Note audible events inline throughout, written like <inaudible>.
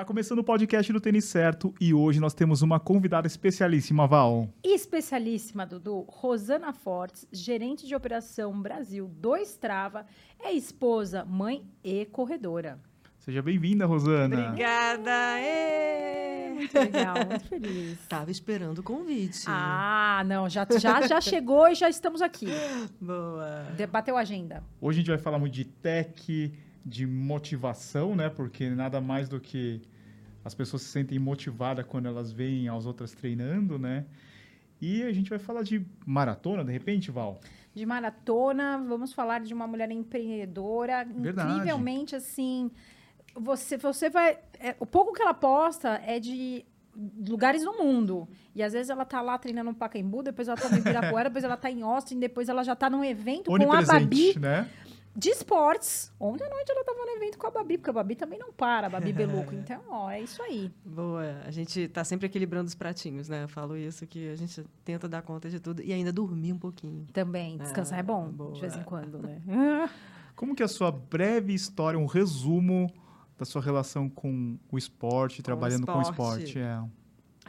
Tá começando o podcast do Tênis Certo e hoje nós temos uma convidada especialíssima, Val. Especialíssima, Dudu, Rosana Fortes, gerente de operação Brasil do Strava, é esposa, mãe e corredora. Seja bem-vinda, Rosana. Obrigada! Ê! Muito legal, muito feliz. Tava esperando o convite. Ah, não, já, já, já chegou e já estamos aqui. <laughs> Boa! Bateu a agenda. Hoje a gente vai falar muito de tech, de motivação, né? Porque nada mais do que as pessoas se sentem motivadas quando elas veem as outras treinando, né? E a gente vai falar de maratona, de repente, Val? De maratona, vamos falar de uma mulher empreendedora, Verdade. incrivelmente assim. Você, você vai. é, o pouco que ela posta é de lugares no mundo. E às vezes ela tá lá treinando no Pacaembu, depois ela tá no Ibirapuera, <laughs> depois ela tá em Austin, depois ela já tá num evento com a Babi né? De esportes. Ontem à noite ela tava no evento com a Babi, porque a Babi também não para, a Babi Beluco. <laughs> Então, ó, é isso aí. Boa! A gente tá sempre equilibrando os pratinhos, né? Eu falo isso, que a gente tenta dar conta de tudo e ainda dormir um pouquinho. Também, descansar é bom, boa. de vez em quando, né? <laughs> Como que é a sua breve história, um resumo da sua relação com o esporte, trabalhando com o esporte. esporte? É.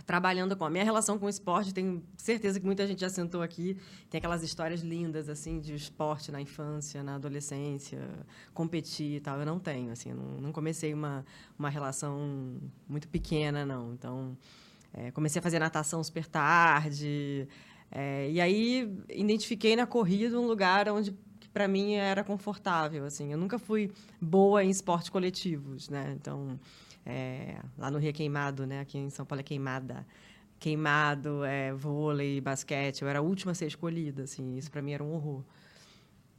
Trabalhando com a minha relação com o esporte, tenho certeza que muita gente já sentou aqui, tem aquelas histórias lindas, assim, de esporte na infância, na adolescência, competir e tal. Eu não tenho, assim, não, não comecei uma, uma relação muito pequena, não. Então, é, comecei a fazer natação super tarde, é, e aí identifiquei na corrida um lugar onde para mim era confortável assim eu nunca fui boa em esportes coletivos né então é, lá no Rio é Queimado né aqui em São Paulo é Queimada queimado é, vôlei basquete eu era a última a ser escolhida assim isso para mim era um horror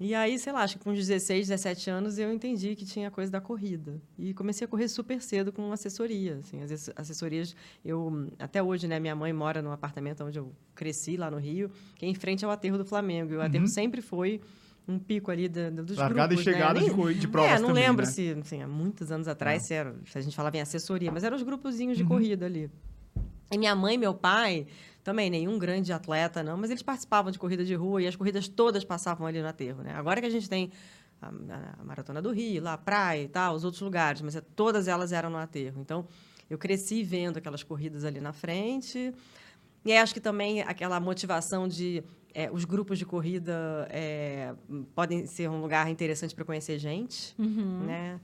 e aí, sei lá, acho que com 16, 17 anos eu entendi que tinha coisa da corrida. E comecei a correr super cedo com assessoria. Assim, as ass- assessorias, eu até hoje, né, minha mãe mora num apartamento onde eu cresci, lá no Rio, que é em frente ao aterro do Flamengo. E o aterro Uhum. sempre foi um pico ali da, dos Largada grupos, e chegada né? de, corri- de <laughs> provas É, não também, lembro né? se, assim, há muitos anos atrás, É. se, era, se a gente falava em assessoria, mas eram os grupozinhos de Uhum. corrida ali. E minha mãe e meu pai, também nenhum grande atleta, não, mas eles participavam de corrida de rua e as corridas todas passavam ali no aterro, né? Agora que a gente tem a, a- Maratona do Rio, lá a praia e tal, os outros lugares, mas é- todas elas eram no aterro. Então, eu cresci vendo aquelas corridas ali na frente. E acho que também aquela motivação de é, os grupos de corrida é, podem ser um lugar interessante para conhecer gente, Uhum. né?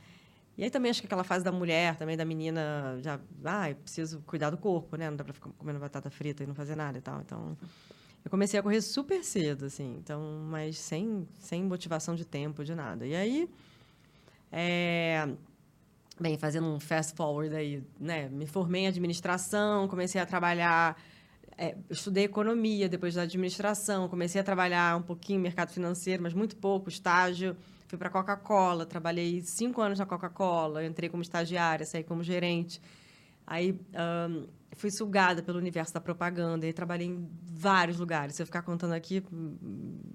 E aí também acho que aquela fase da mulher, também da menina, já, ah, eu preciso cuidar do corpo, né? Não dá para ficar comendo batata frita e não fazer nada e tal. Então, eu comecei a correr super cedo, assim, então, mas sem, sem motivação de tempo, de nada. E aí, é, bem, fazendo um fast forward aí, né? Me formei em administração, comecei a trabalhar, é, estudei economia depois da administração, comecei a trabalhar um pouquinho em mercado financeiro, mas muito pouco, estágio. Fui para a Coca-Cola, trabalhei cinco anos na Coca-Cola, entrei como estagiária, saí como gerente. Aí ahn, fui sugada pelo universo da propaganda e trabalhei em vários lugares. Se eu ficar contando aqui,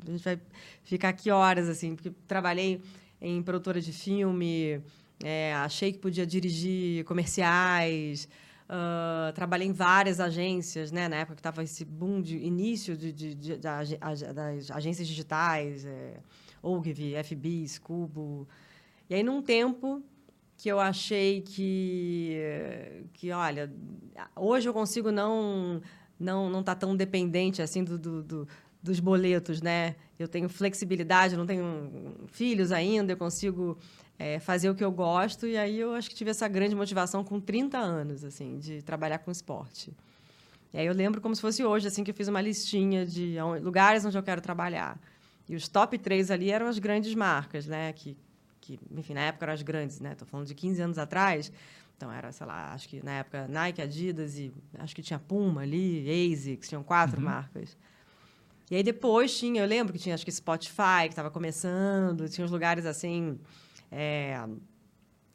a gente vai ficar aqui horas, assim, porque trabalhei em produtora de filme, é, achei que podia dirigir comerciais, ah, trabalhei em várias agências, né? Na época que estava esse boom de início de, de- de- das agências digitais, é, Ogilvy, FB, Scubo. E aí, num tempo que eu achei que, que olha, hoje eu consigo não não não estar tão dependente assim do, do- do- dos boletos, né? Eu tenho flexibilidade, eu não tenho filhos ainda, eu consigo é, fazer o que eu gosto e aí eu acho que tive essa grande motivação com 30 anos, assim, de trabalhar com esporte. E aí eu lembro como se fosse hoje, assim, que eu fiz uma listinha de lugares onde eu quero trabalhar. E os top três ali eram as grandes marcas, né? Que, que enfim, na época eram as grandes, né? Estou falando de 15 anos atrás. Então, era, sei lá, acho que na época Nike, Adidas e acho que tinha Puma ali, ASICS, tinham quatro marcas. E aí depois tinha, eu lembro que tinha acho que Spotify, que estava começando, tinha uns lugares assim. é,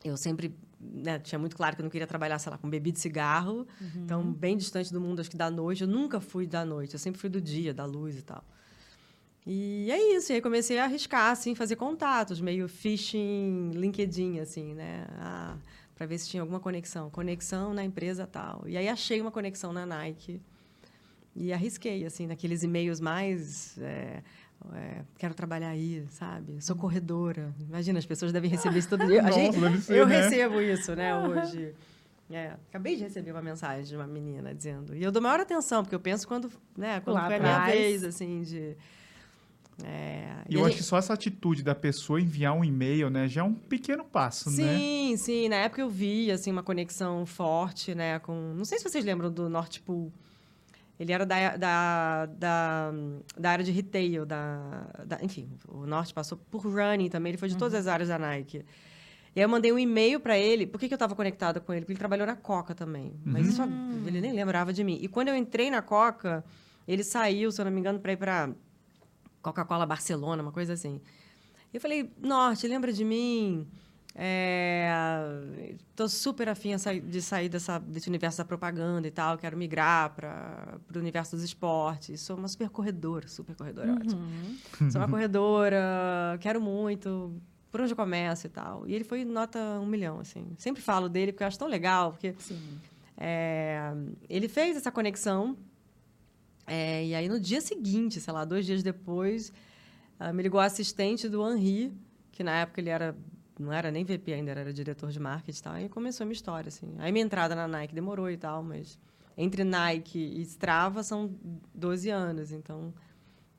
eu sempre né, tinha muito claro que eu não queria trabalhar, sei lá, com bebida e cigarro. Então, bem distante do mundo, acho que da noite. Eu nunca fui da noite, eu sempre fui do dia, da luz e tal. E é isso. E aí comecei a arriscar, assim, fazer contatos, meio phishing, LinkedIn, assim, né? Ah, para ver se tinha alguma conexão. Conexão na empresa tal. E aí achei uma conexão na Nike. E arrisquei, assim, naqueles e-mails mais. é, é, quero trabalhar aí, sabe? Sou corredora. Imagina, as pessoas devem receber isso todo dia. <laughs> Nossa, gente- ser, eu né? recebo isso, né, hoje. É, acabei de receber uma mensagem de uma menina dizendo. E eu dou maior atenção, porque eu penso quando, né, quando Lá foi a minha vez, assim, de. É, E eu a acho gente- que só essa atitude da pessoa enviar um e-mail, né, já é um pequeno passo, né? Sim, sim. Na época eu vi, assim, uma conexão forte, né, com... Não sei se vocês lembram do Norte Pool. Ele era da, da, da, da área de retail, da, da- Enfim, o Norte passou por running também. Ele foi de todas as áreas da Nike. E aí eu mandei um e-mail para ele. Por que, que eu estava conectada com ele? Porque ele trabalhou na Coca também. Mas isso, ele nem lembrava de mim. E quando eu entrei na Coca, ele saiu, se eu não me engano, para ir para Coca-Cola Barcelona, uma coisa assim. Eu falei, Norte, lembra de mim? É, tô super afim de sair dessa, desse universo da propaganda e tal. Quero migrar para o universo dos esportes. Sou uma super corredora, super corredora, é ótimo. Sou uma corredora, quero muito. Por onde eu começo e tal. E ele foi nota um milhão, assim. Sempre falo dele porque eu acho tão legal, porque Sim. é, ele fez essa conexão. é, e aí, no dia seguinte, sei lá, dois dias depois, ah, me ligou a assistente do Henri, que na época ele era não era nem VP ainda, era diretor de marketing e tal. E começou a minha história, assim. Aí minha entrada na Nike demorou e tal, mas entre Nike e Strava são 12 anos, então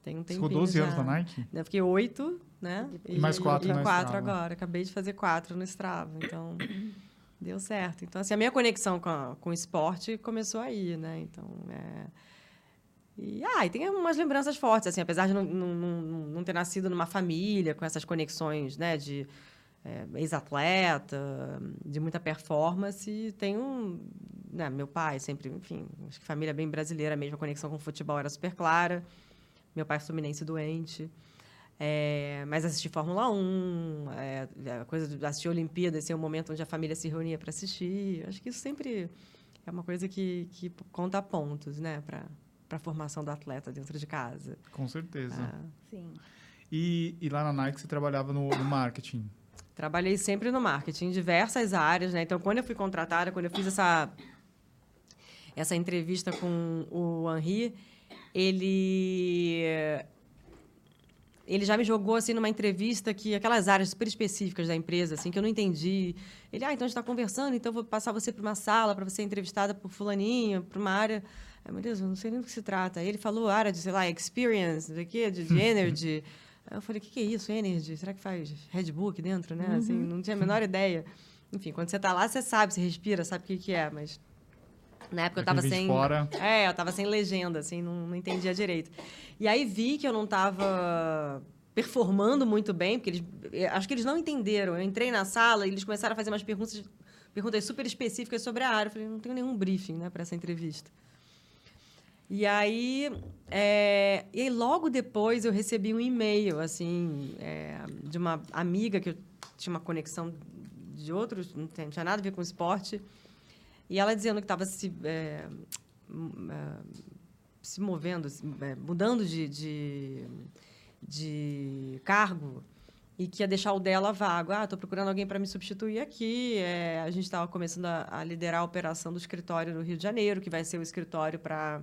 tem um tempinho ficou 12 já. anos na Nike? Eu fiquei oito, né? E mais quatro e na quatro Strava. agora. Acabei de fazer quatro no Strava, então <coughs> deu certo. Então, assim, a minha conexão com, a- com o esporte começou aí, né? Então, é... E, ah, e tem umas lembranças fortes, assim, apesar de não, não, não, não ter nascido numa família com essas conexões, né, de é, ex-atleta, de muita performance, tem um... Né, meu pai sempre, enfim, acho que família bem brasileira mesmo, a conexão com o futebol era super clara. Meu pai é fluminense doente. É, mas assistir Fórmula 1, é, a coisa de assistir Olimpíadas, ser um momento onde a família se reunia para assistir. Acho que isso sempre é uma coisa que, que conta pontos, né, para a formação do atleta dentro de casa. Com certeza. Ah, Sim. E, e lá na Nike você trabalhava no, no marketing. Trabalhei sempre no marketing, em diversas áreas, né? Então, quando eu fui contratada, quando eu fiz essa essa entrevista com o Henri, ele ele já me jogou assim numa entrevista que aquelas áreas super específicas da empresa assim que eu não entendi. Ele, ah, então a gente está conversando, então eu vou passar você para uma sala para você ser entrevistada por fulaninho, para uma área. Meu Deus, eu não sei nem do que se trata. Ele falou área de, sei lá, experience, quê, de, de energy. Eu falei, o que, que é isso, energy? Será que faz Red Bull aqui dentro, né? Assim, não tinha a menor ideia. Enfim, quando você está lá, você sabe, você respira, sabe o que, que é, mas na época eu estava de sem. fora. É, eu estava sem legenda, assim, não, não entendia direito. E aí vi que eu não estava performando muito bem, porque eles. eu Acho que eles não entenderam. Eu entrei na sala e eles começaram a fazer umas perguntas, perguntas super específicas sobre a área. Eu falei, não tenho nenhum briefing né, para essa entrevista. E aí, é, e logo depois, eu recebi um e-mail, assim, é, de uma amiga que eu tinha uma conexão de outros, não tinha nada a ver com esporte, e ela dizendo que estava se, é, se movendo, se- mudando de, de, de cargo e que ia deixar o dela vago. Ah, estou procurando alguém para me substituir aqui. É, a gente estava começando a, a liderar a operação do escritório no Rio de Janeiro, que vai ser o escritório para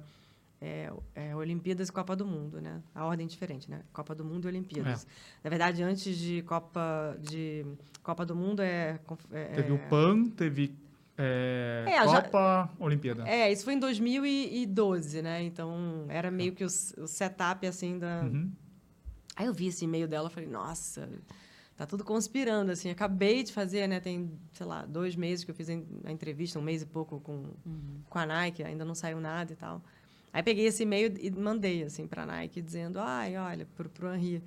é, é, Olimpíadas e Copa do Mundo, né? A ordem é diferente, né? Copa do Mundo e Olimpíadas. Na verdade, antes de Copa de Copa do Mundo é, é Teve o PAN, teve é, É, já- Copa, Olimpíada. é, isso foi em 2012, né? Então, era meio que o, o setup, assim, da... Uhum. Aí eu vi esse e-mail dela, falei, nossa, tá tudo conspirando, assim. Acabei de fazer, né? Tem, sei lá, dois meses que eu fiz a en- a entrevista, um mês e pouco com, com a Nike, ainda não saiu nada e tal. Aí peguei esse e-mail e mandei, assim, pra Nike, dizendo, ai, olha, pro, pro Henri,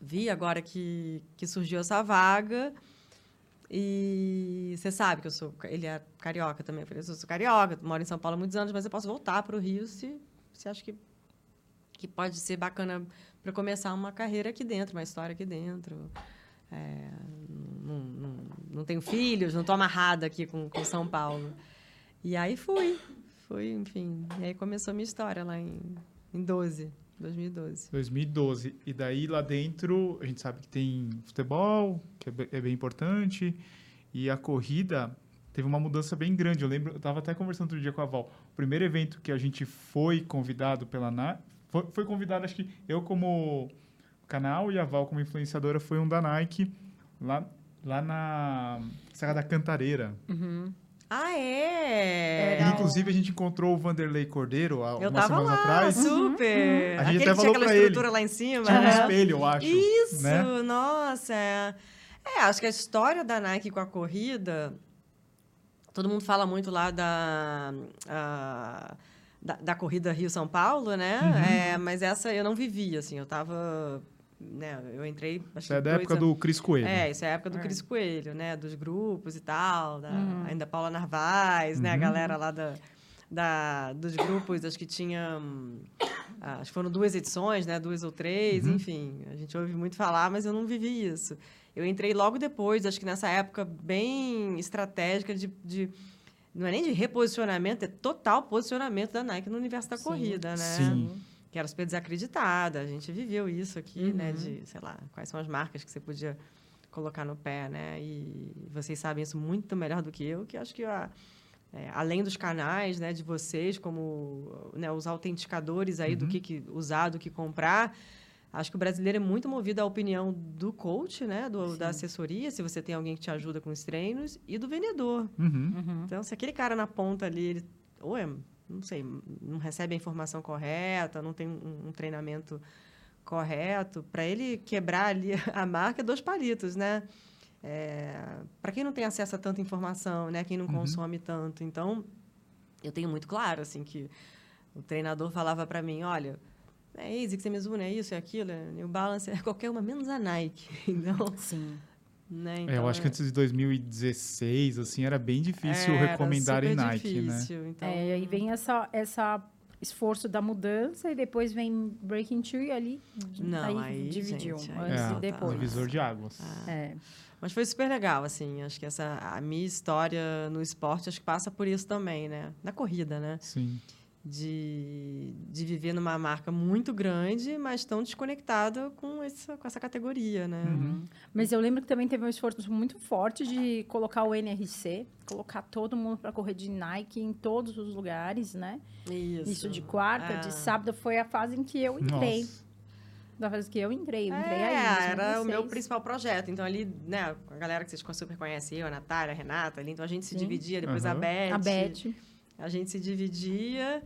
vi agora que, que surgiu essa vaga e você sabe que eu sou... Ele é carioca também. Eu falei, eu sou carioca, moro em São Paulo há muitos anos, mas eu posso voltar para o Rio se você acha que, que pode ser bacana para começar uma carreira aqui dentro, uma história aqui dentro. É, não, não, não tenho filhos, não estou amarrada aqui com, com São Paulo. E aí fui. Fui, enfim. E aí começou a minha história lá em, em 12, 2012. 2012. E daí lá dentro, a gente sabe que tem futebol, que é é bem importante, e a corrida teve uma mudança bem grande. Eu lembro, eu estava até conversando outro dia com a Val. O primeiro evento que a gente foi convidado pela Nike, foi, foi convidado, acho que eu como canal e a Val como influenciadora, foi um da Nike, lá lá na Serra da Cantareira. Ah, é? Legal. Inclusive, a gente encontrou o Vanderlei Cordeiro há Eu umas tava semanas lá, atrás. super. A gente Aquele até que tinha falou aquela pra ele. estrutura lá em cima. Tinha um espelho, eu acho. Isso, né? nossa. É. É, acho que a história da Nike com a corrida, todo mundo fala muito lá da, a- da, da corrida Rio-São Paulo, né? Uhum. É, mas essa eu não vivi, assim, eu tava... Né, eu entrei... acho Isso é da dois época anos- do Cris Coelho. É, isso é a época do É. Cris Coelho, né? Dos grupos e tal, da, Uhum. ainda Paula Narvaz, né? A Uhum. galera lá da, da, dos grupos, acho que tinha... ah, Acho que foram duas edições, né? Duas ou três, Uhum. enfim. A gente ouve muito falar, mas eu não vivi isso. Eu entrei logo depois, acho que nessa época bem estratégica de... de não é nem de reposicionamento, é total posicionamento da Nike no universo da Sim. corrida, né? Sim. Que era super desacreditada. A gente viveu isso aqui, né? Uhum. De, sei lá, quais são as marcas que você podia colocar no pé, né? E vocês sabem isso muito melhor do que eu, que acho que a, é, além dos canais, né, de vocês, como né, os autenticadores aí do Uhum. que, que usar, do que comprar, acho que o brasileiro é muito movido à opinião do coach, né, do, da assessoria, se você tem alguém que te ajuda com os treinos, e do vendedor. Uhum. Uhum. Então, se aquele cara na ponta ali, ele, ou é, não sei, não recebe a informação correta, não tem um, um treinamento correto, para ele quebrar ali <laughs> a marca, é dois palitos, né? para quem não tem acesso a tanta informação, né? Quem não Uhum. consome tanto, então eu tenho muito claro assim que o treinador falava para mim, olha, é ASICS, é Mizuno, é isso, é aquilo, é New Balance, é qualquer uma menos a Nike, <laughs> então, Sim. Né? É, Então, eu acho que antes de 2016, assim, era bem difícil era recomendar em Nike, né? difícil, Então, É, e aí vem essa, essa esforço da mudança e depois vem Breaking Two e ali Não, aí, aí, dividiu gente, aí antes É, e depois. divisor de águas. É. Mas foi super legal, assim. Acho que essa a minha história no esporte acho que passa por isso também, né? Na corrida, né? Sim. De, de viver numa marca muito grande, mas tão desconectada com essa, com essa categoria, né? Uhum. Mas eu lembro que também teve um esforço muito forte de colocar o NRC, colocar todo mundo para correr de Nike em todos os lugares, né? Isso. Isso de quarta, É. de sábado foi a fase em que eu entrei. Nossa. Da fase que eu entrei, eu entrei É, aí. era o 2006. meu principal projeto. Então, ali, né, a galera que vocês super conhecem, eu, a Natália, a Renata, ali, então a gente se Sim. dividia, depois a Aham. Beth. A Beth. A gente se dividia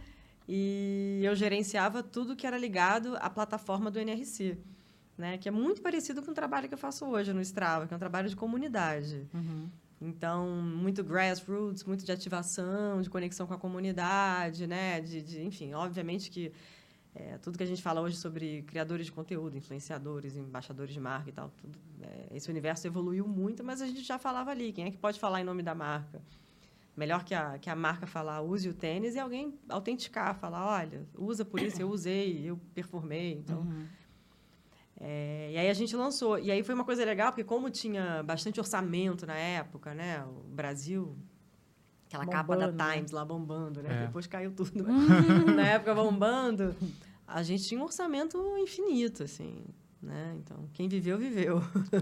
e eu gerenciava tudo que era ligado à plataforma do NRC, né? Que é muito parecido com o trabalho que eu faço hoje no Strava, que é um trabalho de comunidade. Uhum. Então, muito grassroots, muito de ativação, de conexão com a comunidade, né? De, de- enfim, obviamente que é, tudo que a gente fala hoje sobre criadores de conteúdo, influenciadores, embaixadores de marca e tal, tudo, é, esse universo evoluiu muito, mas a gente já falava ali. Quem é que pode falar em nome da marca? Melhor que a, que a marca falar, use o tênis, e alguém autenticar, falar, olha, usa por isso, eu usei, eu performei. Então, Uhum. é, e aí a gente lançou. E aí foi uma coisa legal, porque como tinha bastante orçamento na época, né? O Brasil, aquela capa da Bombando, né? Times lá bombando, né? É. Depois caiu tudo. <laughs> na época bombando, a gente tinha um orçamento infinito, assim. Né? Então, quem viveu, viveu.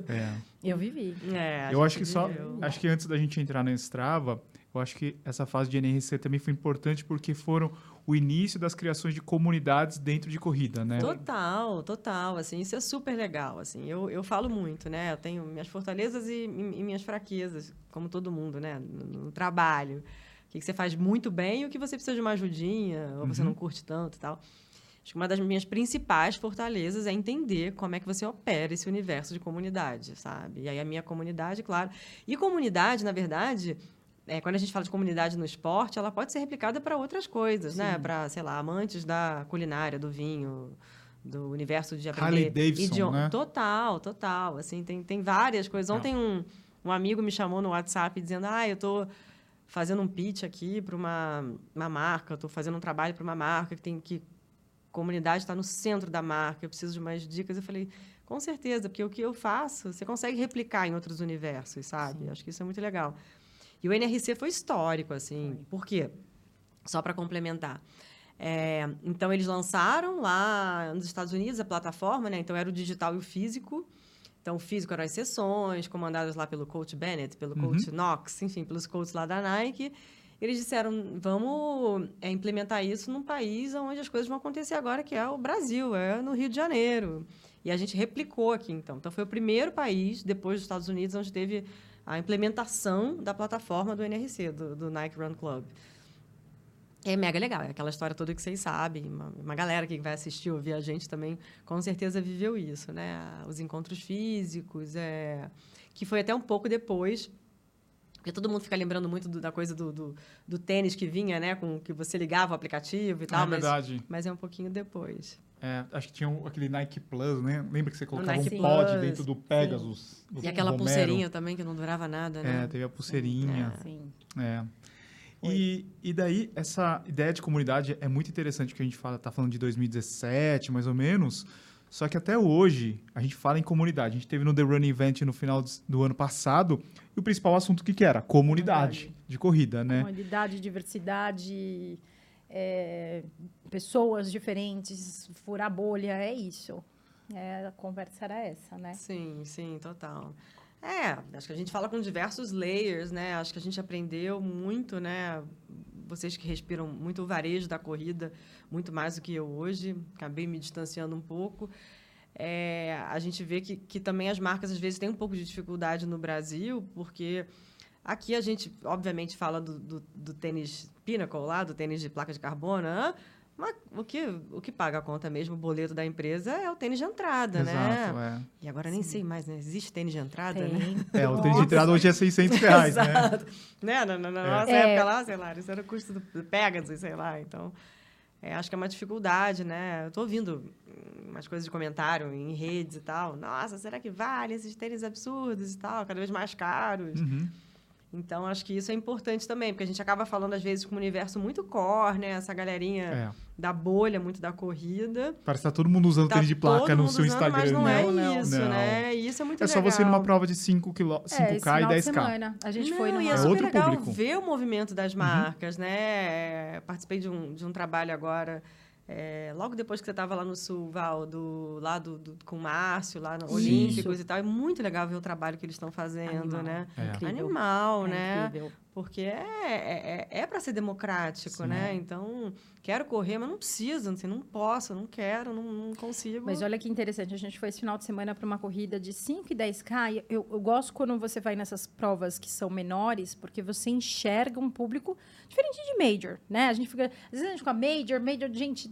É. Eu vivi. É, Eu acho que só. Acho que antes da gente entrar na Strava, eu acho que essa fase de NRC também foi importante porque foram o início das criações de comunidades dentro de corrida, né? Total, total, assim, isso é super legal, assim, eu, eu falo muito, né, eu tenho minhas fortalezas e, e minhas fraquezas, como todo mundo, né, no, no trabalho, o que, que você faz muito bem e o que você precisa de uma ajudinha, ou você Uhum. não curte tanto e tal. Acho que uma das minhas principais fortalezas é entender como é que você opera esse universo de comunidade, sabe? E aí a minha comunidade, claro. E comunidade, na verdade, é, quando a gente fala de comunidade no esporte, ela pode ser replicada para outras coisas, né? Sim. Para, sei lá, amantes da culinária, do vinho, do universo de Harley aprender Davidson, idioma. né? Total, total. Assim, tem, tem várias coisas. Não. Ontem um, um amigo me chamou no WhatsApp dizendo: Ah, eu estou fazendo um pitch aqui para uma, uma marca, estou fazendo um trabalho para uma marca que tem que comunidade está no centro da marca, eu preciso de mais dicas. Eu falei, com certeza, porque o que eu faço, você consegue replicar em outros universos, sabe? Acho que isso é muito legal. E o NRC foi histórico, assim. Por quê? Só para complementar. É, então, eles lançaram lá nos Estados Unidos a plataforma, né? Então, era o digital e o físico. Então, o físico eram as sessões, comandadas lá pelo coach Bennett, pelo Uhum. coach Knox, enfim, pelos coaches lá da Nike. Eles disseram, vamos é, implementar isso num país onde as coisas vão acontecer agora, que é o Brasil, é no Rio de Janeiro. E a gente replicou aqui, então. Então, foi o primeiro país, depois dos Estados Unidos, onde teve a implementação da plataforma do NRC, do, do Nike Run Club. É mega legal, é aquela história toda que vocês sabem. Uma, uma galera que vai assistir, ouvir a gente também, com certeza viveu isso, né? Os encontros físicos, é... que foi até um pouco depois porque todo mundo fica lembrando muito do, da coisa do, do, do, tênis que vinha, né? Com que você ligava o aplicativo e tal. É verdade. Mas, mas é um pouquinho depois. É, acho que tinha um, aquele Nike Plus, né? Lembra que você colocava um pod dentro do Pegasus? e aquela Romero. pulseirinha também, que não durava nada, né? É, teve a pulseirinha. É. Sim. É. E, e daí, essa ideia de comunidade é muito interessante que a gente fala, tá falando de 2017, mais ou menos. Só que até hoje, a gente fala em comunidade. A gente teve no The Running Event no final do ano passado, e o principal assunto, o que, que era? Comunidade, comunidade. de corrida, né? Comunidade, diversidade, é, pessoas diferentes, furar bolha, é isso. É, a conversa era essa, né? Sim, sim, total. É, acho que a gente fala com diversos layers, né? Acho que a gente aprendeu muito, né? Vocês que respiram muito o varejo da corrida, muito mais do que eu hoje, acabei me distanciando um pouco. É, a gente vê que, que também as marcas, às vezes, têm um pouco de dificuldade no Brasil, porque aqui a gente, obviamente, fala do, do, do tênis Pinnacle lá, do tênis de placa de carbono, né? Mas o que, o que paga a conta mesmo, o boleto da empresa, é o tênis de entrada, Exato, né? É. E agora nem Sim. sei mais, né? Existe tênis de entrada, Tem. né? É, o tênis de entrada hoje é 600 reais, né? Exato. né? Na, na, na é. nossa é. época lá, sei lá, isso era o custo do Pegasus, sei lá. Então, é, acho que é uma dificuldade, né? Eu tô ouvindo umas coisas de comentário em redes e tal. Nossa, será que vale esses tênis absurdos e tal? Cada vez mais caros. Uhum. Então, acho que isso é importante também, porque a gente acaba falando, às vezes, com um universo muito core, né? Essa galerinha é. da bolha, muito da corrida. Parece que tá todo mundo usando tá tênis de placa no seu usando, Instagram. Mas não, é não é isso, não. né? E isso é muito é legal. É só você ir numa prova de 5 kg, 5K e 10K. Semana. A gente não, foi numa... E é, é super legal público. ver o movimento das uhum. marcas, uhum. né? Participei de um, de um trabalho agora é, logo depois que você estava lá no Sul, Val, do, lá do, do com o Márcio, lá no Olímpicos e tal, é muito legal ver o trabalho que eles estão fazendo, Animal. né? É. Animal, é né? Incrível. Porque é, é, é para ser democrático, Sim. né? Então, quero correr, mas não preciso, assim, não posso, não quero, não, não, consigo. Mas olha que interessante, a gente foi esse final de semana para uma corrida de 5 e 10K. Eu, eu gosto quando você vai nessas provas que são menores, porque você enxerga um público diferente de Major, né? A gente fica, às vezes a gente fica Major, Major, gente,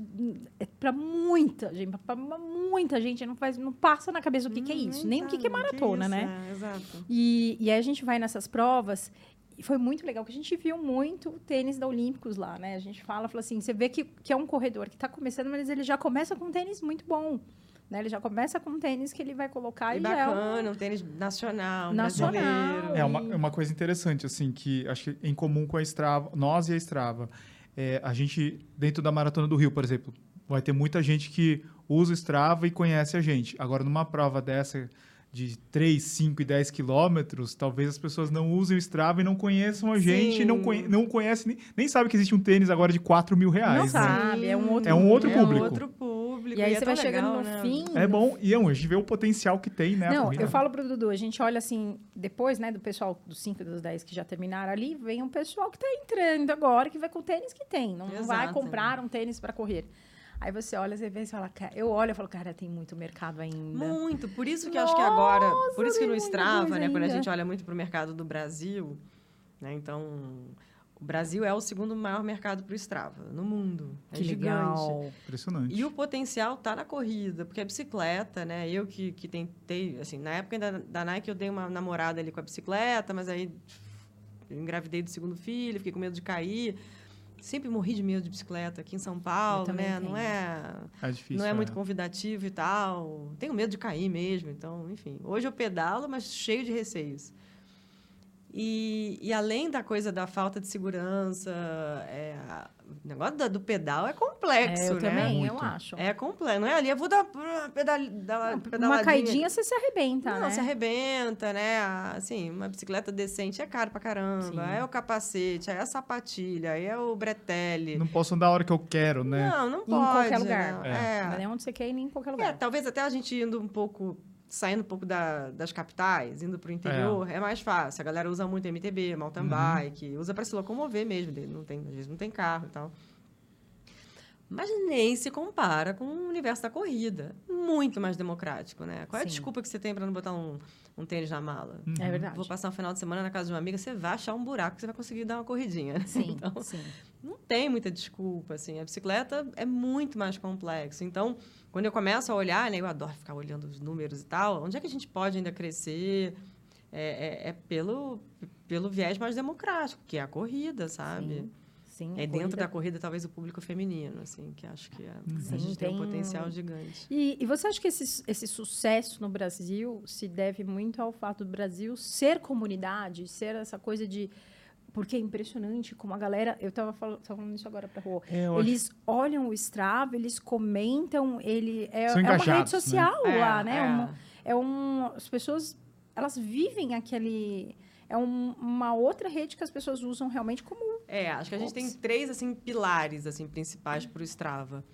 é para muita gente, para muita gente, não, faz, não passa na cabeça o que, hum, que é isso, nem o que, que é maratona, que é né? É, exato. E, e aí a gente vai nessas provas e foi muito legal, que a gente viu muito o tênis da Olímpicos lá, né? A gente fala, fala assim, você vê que, que é um corredor que está começando, mas ele já começa com um tênis muito bom. Né? Ele já começa com um tênis que ele vai colocar e, e bacana, já é um... tênis nacional, nacional brasileiro. É uma, é uma coisa interessante, assim, que acho que em comum com a Strava, nós e a Strava, é, a gente, dentro da Maratona do Rio, por exemplo, vai ter muita gente que usa o Strava e conhece a gente. Agora, numa prova dessa de 3, 5 e 10 quilômetros, talvez as pessoas não usem o Strava e não conheçam a gente, Sim. não, conhe não conhecem, nem, nem sabem que existe um tênis agora de 4 mil reais. Não né? sabe, é um outro, é um outro é público. Um outro público. E aí e é você vai legal, chegando no né? fim. É bom, e é a gente vê o potencial que tem, né? Não, eu falo pro Dudu, a gente olha assim, depois, né, do pessoal dos 5 e dos 10 que já terminaram ali, vem um pessoal que tá entrando agora, que vai com o tênis que tem, não Exato. vai comprar um tênis para correr. Aí você olha, você vê e fala, eu olho e falo, cara, tem muito mercado ainda. Muito, por isso que eu acho que agora, por isso que no Strava, né, quando a gente olha muito para o mercado do Brasil, né, então o Brasil é o segundo maior mercado para o Strava no mundo. É Que gigante. legal. Impressionante. E o potencial tá na corrida, porque a bicicleta, né? Eu que, que tentei, assim, na época ainda da Nike eu dei uma namorada ali com a bicicleta, mas aí engravidei do segundo filho, fiquei com medo de cair. Sempre morri de medo de bicicleta aqui em São Paulo, né? Não é, É difícil. não é muito convidativo e tal. Tenho medo de cair mesmo, então, enfim. Hoje eu pedalo, mas cheio de receios. E, e além da coisa da falta de segurança, é, a- o negócio da- do pedal é complexo, É, eu né? também, eu acho. É complexo. Não é ali, eu vou dar uma pedal, dar Não, pedaladinha. uma caidinha você se arrebenta, Não, né? se arrebenta, né? Assim, uma bicicleta decente é caro pra caramba. Sim. É o capacete, aí é a sapatilha, aí é o bretelle. Não posso andar a hora que eu quero, né? Não, não Em pode. qualquer lugar. não. É. É. Não é onde você quer ir, nem em qualquer É, lugar. talvez até a gente indo um pouco, saindo um pouco da- das capitais, indo para o interior, é. mais fácil. A galera usa muito MTB, mountain Uhum. bike, usa para se locomover mesmo. Não tem, às vezes não tem carro e tal. Mas nem se compara com o universo da corrida. Muito mais democrático, né? Qual é a Sim. desculpa que você tem para não botar um, um tênis na mala? É verdade. Vou passar um final de semana na casa de uma amiga, você vai achar um buraco que você vai conseguir dar uma corridinha. Sim, <laughs> Então, sim. não tem muita desculpa, assim. A bicicleta é muito mais complexo. Então, quando eu começo a olhar, né? Eu adoro ficar olhando os números e tal. Onde é que a gente pode ainda crescer? É, é- é pelo, pelo viés mais democrático, que é a corrida, sabe? Sim. Sim, É dentro corrida- da corrida, talvez, o público feminino, assim, que acho que é, Sim, a gente tem, um tem- potencial gigante. E, e você acha que esse, esse sucesso no Brasil se deve muito ao fato do Brasil ser comunidade, ser essa coisa de. Porque é impressionante como a galera. Eu estava falando, falando isso agora para rua. É, eu acho- Eles olham o Strava, eles comentam, ele é, São é uma rede né? social lá, né? É, Uma- é um, as pessoas, elas vivem aquele. É um- uma outra rede que as pessoas usam realmente como. É, acho que a gente tem três, assim, pilares, assim, principais para o Strava.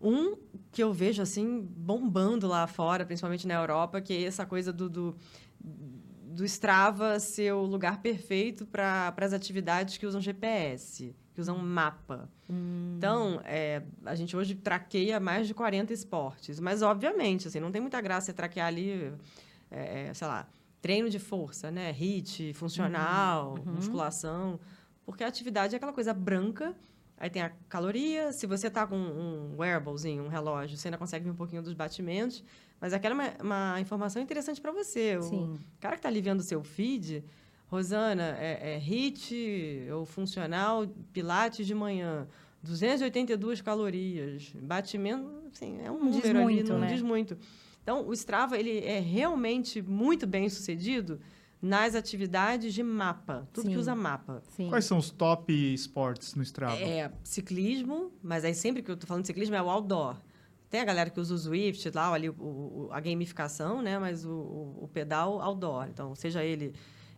Um que eu vejo, assim, bombando lá fora, principalmente na Europa, que é essa coisa do, do, do Strava ser o lugar perfeito para as atividades que usam GPS, que usam mapa. Então, é, a gente hoje traqueia mais de 40 esportes. Mas, obviamente, assim, não tem muita graça você traquear ali, é, é, sei lá, treino de força, né? HIIT, funcional, musculação. Porque a atividade é aquela coisa branca, aí tem a caloria. Se você tá com um wearablezinho, um relógio, você ainda consegue ver um pouquinho dos batimentos. Mas aquela é uma, uma informação interessante para você. O Sim. cara que está ali vendo o seu feed, Rosana, é, é HIIT ou funcional, pilates de manhã, 282 calorias, batimento, assim, é um Não diz número ali, muito, não né? diz muito. Então, o Strava, ele é realmente muito bem sucedido nas atividades de mapa, tudo Sim. que usa mapa. Sim. Quais são os top esportes no Strava? É ciclismo, mas aí sempre que eu tô falando de ciclismo é o outdoor. Tem a galera que usa o Swift lá, ali, o- o- a gamificação, né? Mas o, o- o pedal outdoor. Então, seja ele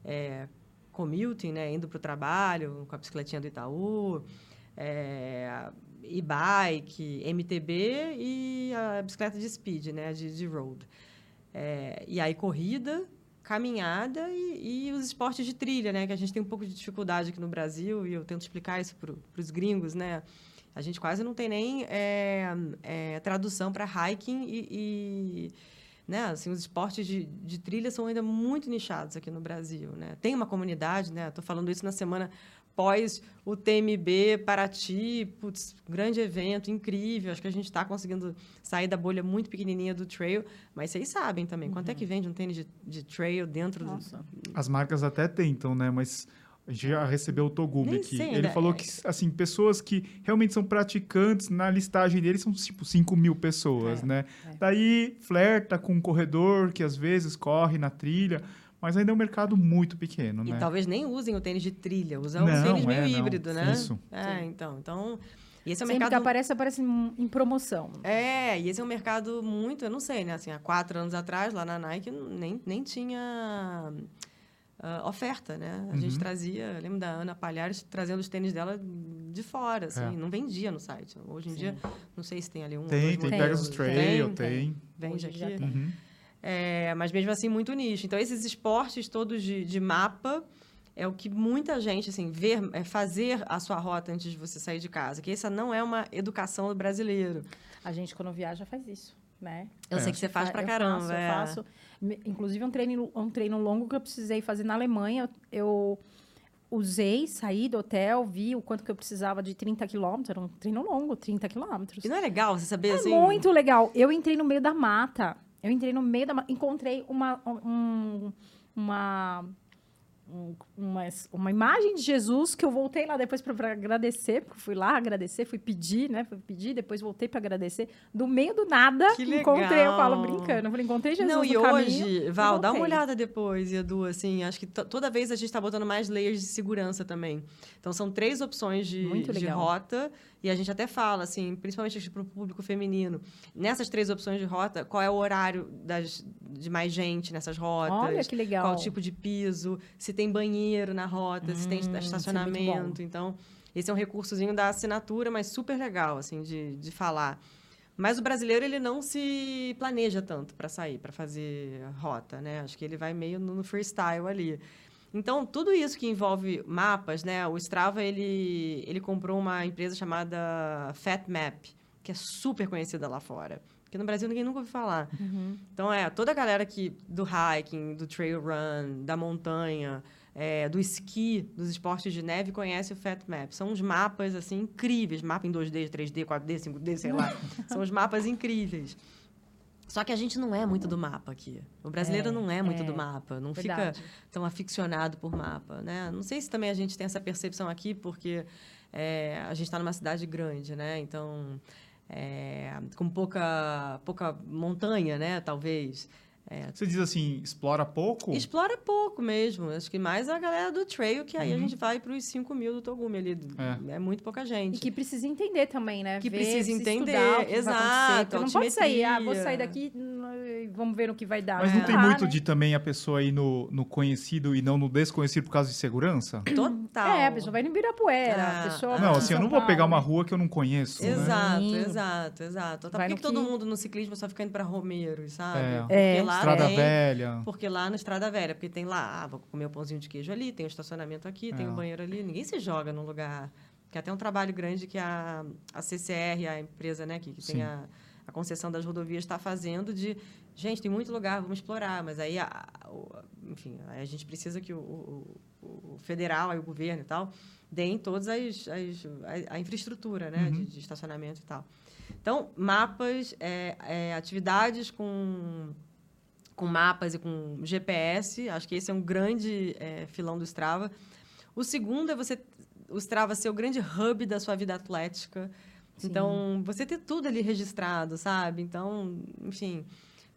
é, commuting, né? Indo para o trabalho, com a bicicletinha do Itaú, é, e-bike, MTB e a bicicleta de speed, né? De, de road. É, e aí, corrida, caminhada e, e os esportes de trilha, né? Que a gente tem um pouco de dificuldade aqui no Brasil e eu tento explicar isso para os gringos, né? A gente quase não tem nem é, é, tradução para hiking e, e, né? Assim, os esportes de, de trilha são ainda muito nichados aqui no Brasil, né? Tem uma comunidade, né? Estou falando isso na semana pós o TMB Paraty, putz, grande evento, incrível. Acho que a gente está conseguindo sair da bolha muito pequenininha do trail, mas vocês sabem também quanto é que vende um tênis de, de trail dentro Nossa. do... As marcas até tentam, né? Mas a gente já recebeu o Togumi aqui. sei Ele ainda. falou que, assim, pessoas que realmente são praticantes, na listagem dele são, tipo, 5 mil pessoas, É, né? é. Daí, flerta com um corredor que, às vezes, corre na trilha, mas ainda é um mercado muito pequeno, E né? talvez nem usem o tênis de trilha, usam um Não, tênis meio é, não. híbrido, né? Isso. É, Sim. então, então... E esse é um Sempre que mercado... aparece, aparece em em promoção. É, e esse é um mercado muito, eu não sei, né? Assim, há quatro anos atrás, lá na Nike, nem, nem tinha ah, oferta, né? A gente Uhum. trazia, lembro da Ana Palhares trazendo os tênis dela de fora, assim, É. não vendia no site. Hoje em dia, não sei se tem ali um. Tem, dois tem Tem. Pegasus modelos. Trail, Tem, tem. Vende Hoje já aqui. tem. Uhum. É, mas mesmo assim, muito nicho. Então, esses esportes todos de, de mapa é o que muita gente, assim, ver, é fazer a sua rota antes de você sair de casa. Que essa não é uma educação do brasileiro. A gente, quando viaja, faz isso, né? Eu É. sei que você faz Fa- pra eu caramba. Faço, é. Eu faço. Me- Inclusive, um treino, um treino longo que eu precisei fazer na Alemanha. Eu usei, saí do hotel, vi o quanto que eu precisava de 30 quilômetros. Era um treino longo, 30 quilômetros. E não é legal você saber, É assim... muito legal. Eu entrei no meio da mata. Eu entrei no meio da. Encontrei uma, um- uma, um- uma, uma imagem de Jesus que eu voltei lá depois para agradecer, porque fui lá agradecer, fui pedir, né? Fui pedir, depois voltei para agradecer. Do meio do nada, Que encontrei, eu falo brincando. Eu falei, encontrei Jesus Não, no e caminho. hoje, Val, dá uma olhada depois, Edu, assim, acho que to- toda vez a gente está botando mais layers de segurança também. Então, são três opções de, Muito de rota, e a gente até fala, assim, principalmente para o público feminino, nessas três opções de rota, qual é o horário das, de mais gente nessas rotas, Olha que legal. qual o tipo de piso, se tem banheiro na rota, se tem Hum, é estacionamento. Então, esse é um recursozinho da assinatura, mas super legal, assim, de, de falar. Mas o brasileiro, ele não se planeja tanto para sair, para fazer rota, né? Acho que ele vai meio no freestyle ali. Então, tudo isso que envolve mapas, né? O Strava, ele, ele comprou uma empresa chamada FatMap, que é super conhecida lá fora. Que no Brasil ninguém nunca ouviu falar. Então, é, toda a galera que, do hiking, do trail run, da montanha, é, do esqui, dos esportes de neve, conhece o FatMap. São uns mapas, assim, incríveis. Mapa em 2D, 3D, 4D, 5D, sei lá. <laughs> São uns mapas incríveis. Só que a gente não é muito do mapa aqui. O brasileiro É, não é muito é, do mapa. Não fica Verdade. tão aficionado por mapa, né? Não sei se também a gente tem essa percepção aqui, porque é, a gente está numa cidade grande, né? Então, é, com pouca, pouca montanha, né? Talvez. Você diz assim, explora pouco? Explora pouco mesmo. Acho que mais a galera do trail, que aí a Uhum. gente vai para os 5 mil do Togumi ali. É. É. muito pouca gente. E que precisa entender também, né? Que Ver, precisa entender, estudar o exato, porque Não pode sair, ah, vou sair daqui e vamos ver no que vai dar. Mas não É. tem muito né? de também a pessoa ir no, no conhecido e não no desconhecido por causa de segurança? <clears throat> Total. É, a pessoa vai no Ibirapuera, Ah, a pessoa. Não, assim, eu não vou pegar uma rua que eu não conheço, né? Exato, Sim. exato, exato. Tá, Vai por que, no que todo mundo no ciclismo só fica indo para Romeiros, sabe? É. Porque É. lá Estrada tem- velha. Porque lá na Estrada Velha, porque tem lá, ah, vou comer o pãozinho de queijo ali, tem o estacionamento aqui, tem É. o banheiro ali. Ninguém se joga num lugar. Que é até um trabalho grande que a, a CCR, a empresa né, que, que tem a, a concessão das rodovias, está fazendo de. Gente, tem muito lugar, vamos explorar. Mas aí, a- enfim, a gente precisa que o, o- o- o federal, aí o governo e tal, deem todas as, as a, a infraestrutura né, Uhum. de, de estacionamento e tal. Então, mapas, é, é, atividades com com mapas e com GPS. Acho que esse é um grande é, filão do Strava. O segundo é você o Strava ser o grande hub da sua vida atlética. Sim. Então, você ter tudo ali registrado, sabe? Então, enfim,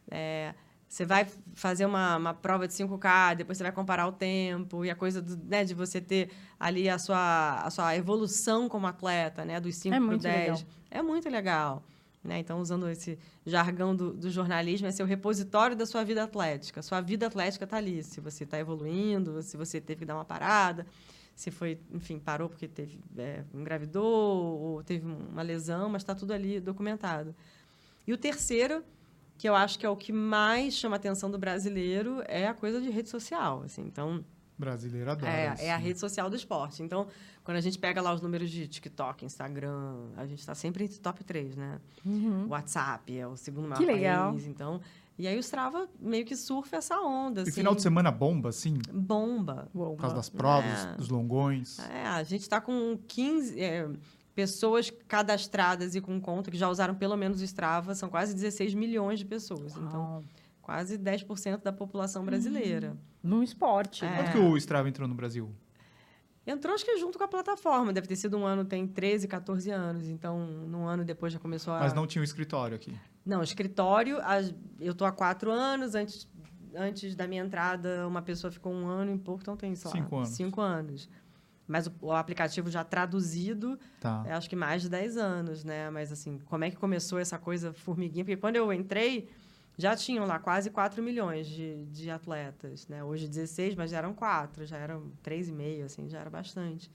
é, você vai fazer uma, uma prova de 5K, depois você vai comparar o tempo e a coisa do, né, de você ter ali a sua, a sua evolução como atleta, né? Dos 5 É para muito 10. legal. É muito legal. Né? Então, usando esse jargão do, do jornalismo, é ser o repositório da sua vida atlética. Sua vida atlética está ali. Se você está evoluindo, se você teve que dar uma parada, se foi, enfim, parou porque teve, é, engravidou ou teve uma lesão, mas está tudo ali documentado. E o terceiro, que eu acho que é o que mais chama a atenção do brasileiro, é a coisa de rede social. Assim. Então, Brasileiro adora é, isso. é a rede social do esporte. Então, quando a gente pega lá os números de TikTok, Instagram, a gente está sempre entre top 3, né? Uhum. WhatsApp é o segundo maior Que legal. país. Então, e aí o Strava meio que surfa essa onda. E Assim, final de semana bomba, assim? Bomba. Por causa das provas, É. dos longões. É, a gente está com 15 é, pessoas cadastradas e com conta que já usaram pelo menos o Strava. São quase 16 milhões de pessoas. Então, Uau. Quase 10% da população brasileira. Num esporte. É. né? Quanto que o Strava entrou no Brasil? Entrou, acho que junto com a plataforma. Deve ter sido um ano, tem 13, 14 anos. Então, num ano depois já começou a... Mas não tinha o escritório aqui. Não, escritório, eu tô há quatro anos. Antes, antes da minha entrada, uma pessoa ficou um ano e pouco, então tem, sei lá, Cinco anos. cinco anos. Mas o, o aplicativo já traduzido, Tá. é, acho que mais de 10 anos, né? Mas, assim, como é que começou essa coisa formiguinha? Porque quando eu entrei, já tinham lá quase 4 milhões de, de atletas, né? Hoje 16, mas já eram 4, já eram 3,5, assim, já era bastante.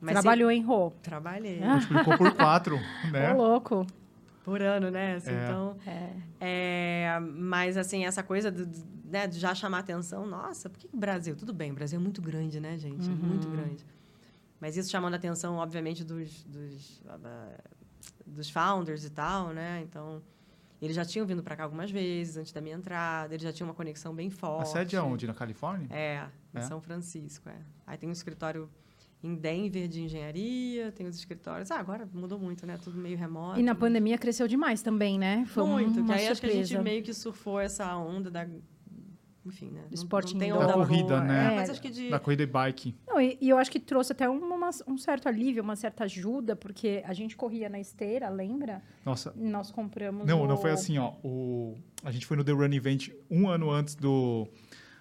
Mas Trabalhou em Rô. Trabalhei. Multiplicou por quatro, <laughs> né? Ô, louco. Por ano, né? Assim, É. Então, É. É, mas, assim, essa coisa do- do- né, de já chamar atenção, nossa, por que o Brasil? Tudo bem, o Brasil é muito grande, né, gente? É Muito grande. Mas isso chamando a atenção, obviamente, dos, dos, ah, dos founders e tal, né? Então, eles já tinham vindo para cá algumas vezes antes da minha entrada, eles já tinham uma conexão bem forte. A sede é onde? Na Califórnia? É, em É? São Francisco, é. Aí tem um escritório em Denver de engenharia, tem os escritórios... Ah, agora mudou muito, né? Tudo meio remoto. E na pandemia cresceu demais também, né? Foi Muito, uma que aí acho que a gente surpresa. meio que surfou essa onda da. Enfim, né? Não- Esporte não tem indoor. onda Da corrida, boa. né? É, mas acho que de. Da corrida e bike. Não, e, e eu acho que trouxe até uma- um certo alívio, uma certa ajuda, porque a gente corria na esteira, lembra? Nossa. Nós compramos. Não, o... não foi assim, ó. O... A gente foi no The Run Event um ano antes do...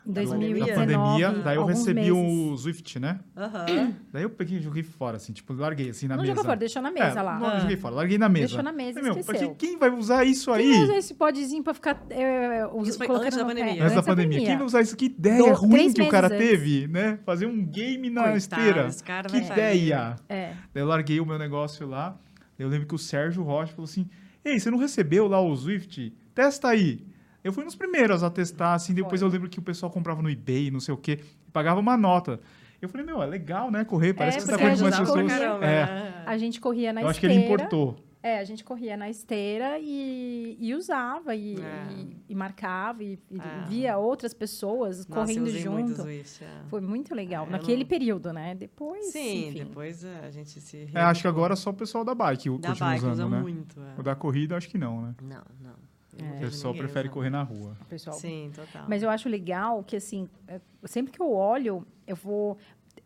Em Da da 2019. pandemia. Daí eu recebi meses. o Zwift, né? Aham. <clears throat> Daí eu peguei e joguei fora, assim. Tipo, larguei assim na Não mesa. jogou fora, deixou na mesa é, lá. Não, Ah. joguei fora. Larguei na mesa. Deixou na mesa e Falei, meu, esqueceu. quem vai usar isso aí? Quem usa esse podzinho pra ficar é, us- Isso foi colocando antes da pandemia. Antes da pandemia. Quem vai usar isso? Que ideia Do- ruim que o cara antes. teve, né? Fazer um game na Coitado, esteira. cara Que ideia! É. Daí eu larguei o meu negócio lá. Eu lembro que o Sérgio Rocha falou assim: Ei, você não recebeu lá o Swift? Testa aí. Eu fui nos primeiros a testar, assim, depois Foi. eu lembro que o pessoal comprava no eBay, não sei o quê, e pagava uma nota. Eu falei, meu, é legal, né? Correr, parece É, que você tá com mais pessoas. caramba, É. né? A gente corria na Eu acho que esteira. ele importou. É, a gente corria na esteira e, e usava, e, É. e- e marcava, e, e É. via outras pessoas Nossa, eu correndo junto. Zwift, é. Foi muito legal. É, eu Naquele não- período, né? Depois, Sim, enfim. depois é, a gente se... É, acho que agora só o pessoal da bike Da continua bike usando, usa né? muito, é. O da corrida, acho que não, né? Não, não. É. O pessoal prefere usando. correr na rua. o pessoal. Sim, total. Mas eu acho legal que, assim, é, sempre que eu olho, eu vou.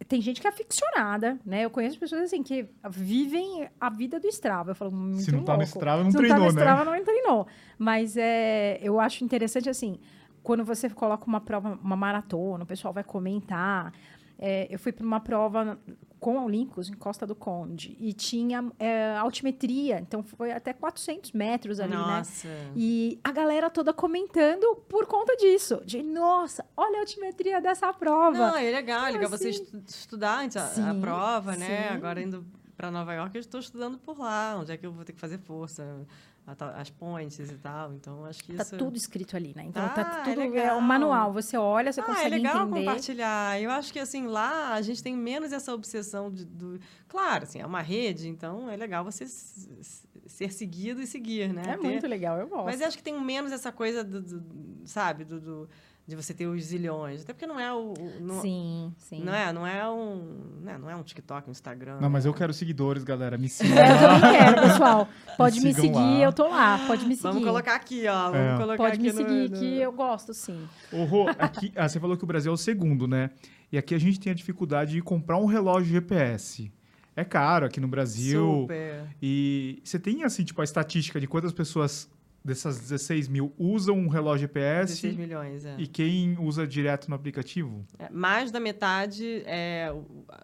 Tem gente que é aficionada, né? Eu conheço pessoas assim que vivem a vida do Strava. Eu falo, muito Se não tá no louco. Strava, não Se treinou, não tá no né? Strava, não treinou. Mas é, eu acho interessante, assim, quando você coloca uma prova, uma maratona, o pessoal vai comentar. É, eu fui para uma prova com a Olympus, em Costa do Conde, e tinha é, altimetria, então foi até 400 metros ali, né? Nossa. E a galera toda comentando por conta disso. De, nossa, olha a altimetria dessa prova. Não, é legal, é legal você assim- estu- estudar antes a, a Sim, prova, né? sim. Agora indo para Nova York, eu estou estudando por lá, onde é que eu vou ter que fazer força, a as pontes e tal. Então, acho que Tá isso... tudo escrito ali, né? Então Ah, tá é tudo. É, legal. um manual. Você olha, você ah, é consegue legal entender. compartilhar. Eu acho que, assim, lá a gente tem menos essa obsessão de, do... Claro, assim, é uma rede, então é legal você ser seguido e seguir, né? É Ter- muito legal, eu gosto. Mas eu acho que tem menos essa coisa, do, do- sabe, do, do- de você ter os zilhões. Até porque não é o... o- não, sim, sim. Não é, não é um, né, não é um TikTok, um Instagram. Não, mas né? eu quero seguidores, galera. Me <laughs> sigam É, eu também quero, pessoal. Pode me, sigam seguir, lá. eu tô lá. Pode me seguir. Vamos colocar aqui, ó. Vamos É. colocar Pode aqui me seguir, no- que eu gosto, sim. Ô, Rô, aqui, ah, você falou que o Brasil é o segundo, né? E aqui a gente tem a dificuldade de comprar um relógio GPS. É caro aqui no Brasil. Super. E você tem, assim, tipo, a estatística de quantas pessoas dessas 16 mil usam um relógio 16 GPS milhões, é. e quem usa direto no aplicativo? É, Mais da metade é,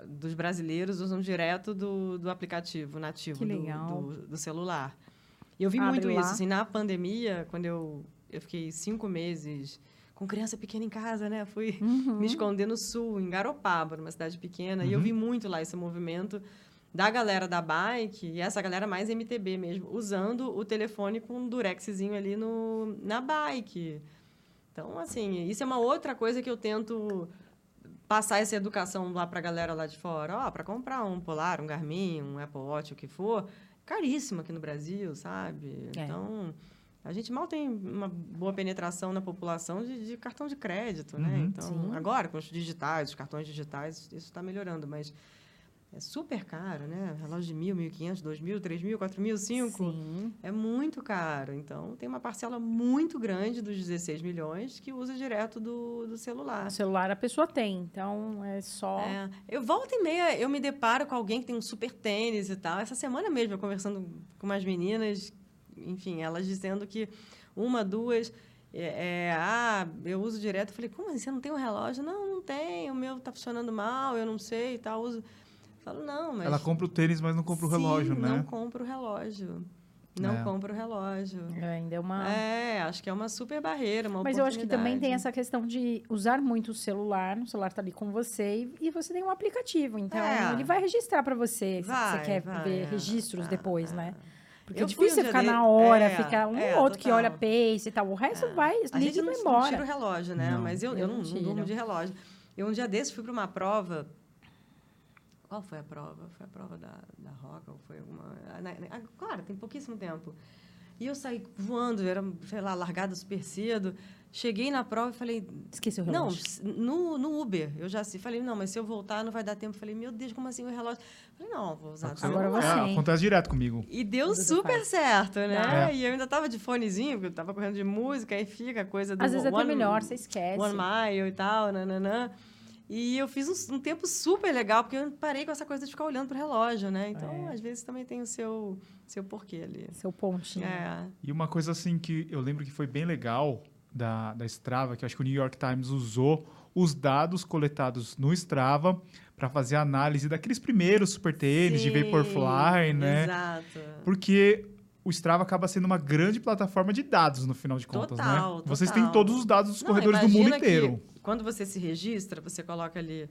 dos brasileiros usam direto do, do aplicativo nativo Que do- legal. Do, do celular. E eu vi Abre muito lá. isso. Assim, na pandemia, quando eu, eu fiquei cinco meses com criança pequena em casa, né? Fui Uhum. me esconder no sul, em Garopaba, numa cidade pequena. E eu Uhum. vi muito lá esse movimento da galera da bike, e essa galera mais MTB mesmo, usando o telefone com um durexzinho ali no, na bike. Então, assim, isso é uma outra coisa que eu tento passar essa educação lá pra galera lá de fora. Ó, para comprar um Polar, um Garmin, um Apple Watch, o que for, caríssimo aqui no Brasil, sabe? É. Então, a gente mal tem uma boa penetração na população de, de cartão de crédito, né? Uhum. Então, Sim. agora com os digitais, os cartões digitais, isso está melhorando, mas é super caro, né? Relógio de mil, mil e quinhentos, dois mil, três mil, quatro mil, cinco. Sim. É muito caro. Então, tem uma parcela muito grande dos 16 milhões que usa direto do, do celular. O celular a pessoa tem, então é só. É, eu volto e meia, eu me deparo com alguém que tem um super tênis e tal. Essa semana mesmo, eu conversando com umas meninas, enfim, elas dizendo que uma, duas, é, é, ah, eu uso direto. Eu falei, como assim? Você não tem um relógio? Não, não tem. O meu tá funcionando mal, eu não sei e tal. Uso. Falo, não, mas... Ela compra o tênis, mas não compra o relógio, né? não compra o relógio. Não É. compra o relógio. É, ainda é uma. É, acho que é uma super barreira, uma Mas eu acho que também tem essa questão de usar muito o celular, o celular tá ali com você e, e você tem um aplicativo, então É. ele vai registrar para você se Vai, você quer vai, ver é, registros é, depois, é. né? Porque Eu é difícil um ficar de- na hora, é, ficar um é, ou outro que total. olha pace e tal. O resto vai, A gente não, não tira o relógio, né? Não. Mas eu, eu, Eu não, não durmo de relógio. Eu um dia desse fui para uma prova. Qual foi a prova? Foi a prova da, da Roca? Ou foi alguma. ah, na- na- ah, claro, tem pouquíssimo tempo. E eu saí voando, era, sei lá, largada super cedo. Cheguei na prova e falei, Esqueci o Não, relógio. s- no, no Uber, eu já se falei, não, mas se eu voltar não vai dar tempo. Falei, meu Deus, como assim o relógio? Falei, não, vou usar o Agora você, É, hein? acontece direto comigo. E deu Dudu super certo, né? É. E eu ainda tava de fonezinho, porque eu tava correndo de música, aí fica a coisa do Às vezes é até one, melhor, você esquece. One Mile e tal, nananã. E eu fiz um, um tempo super legal, porque eu parei com essa coisa de ficar olhando pro relógio, né? Então, É. às vezes também tem o seu, seu porquê ali. Seu pontinho. É. E uma coisa assim que eu lembro que foi bem legal da, da Strava, que eu acho que o New York Times usou os dados coletados no Strava para fazer a análise daqueles primeiros super tênis de Sim, Vaporfly, né? Exato. Porque o Strava acaba sendo uma grande plataforma de dados no final de contas, Total, né? Vocês têm total. todos os dados dos Não, corredores do mundo inteiro. Quando você se registra, você coloca ali,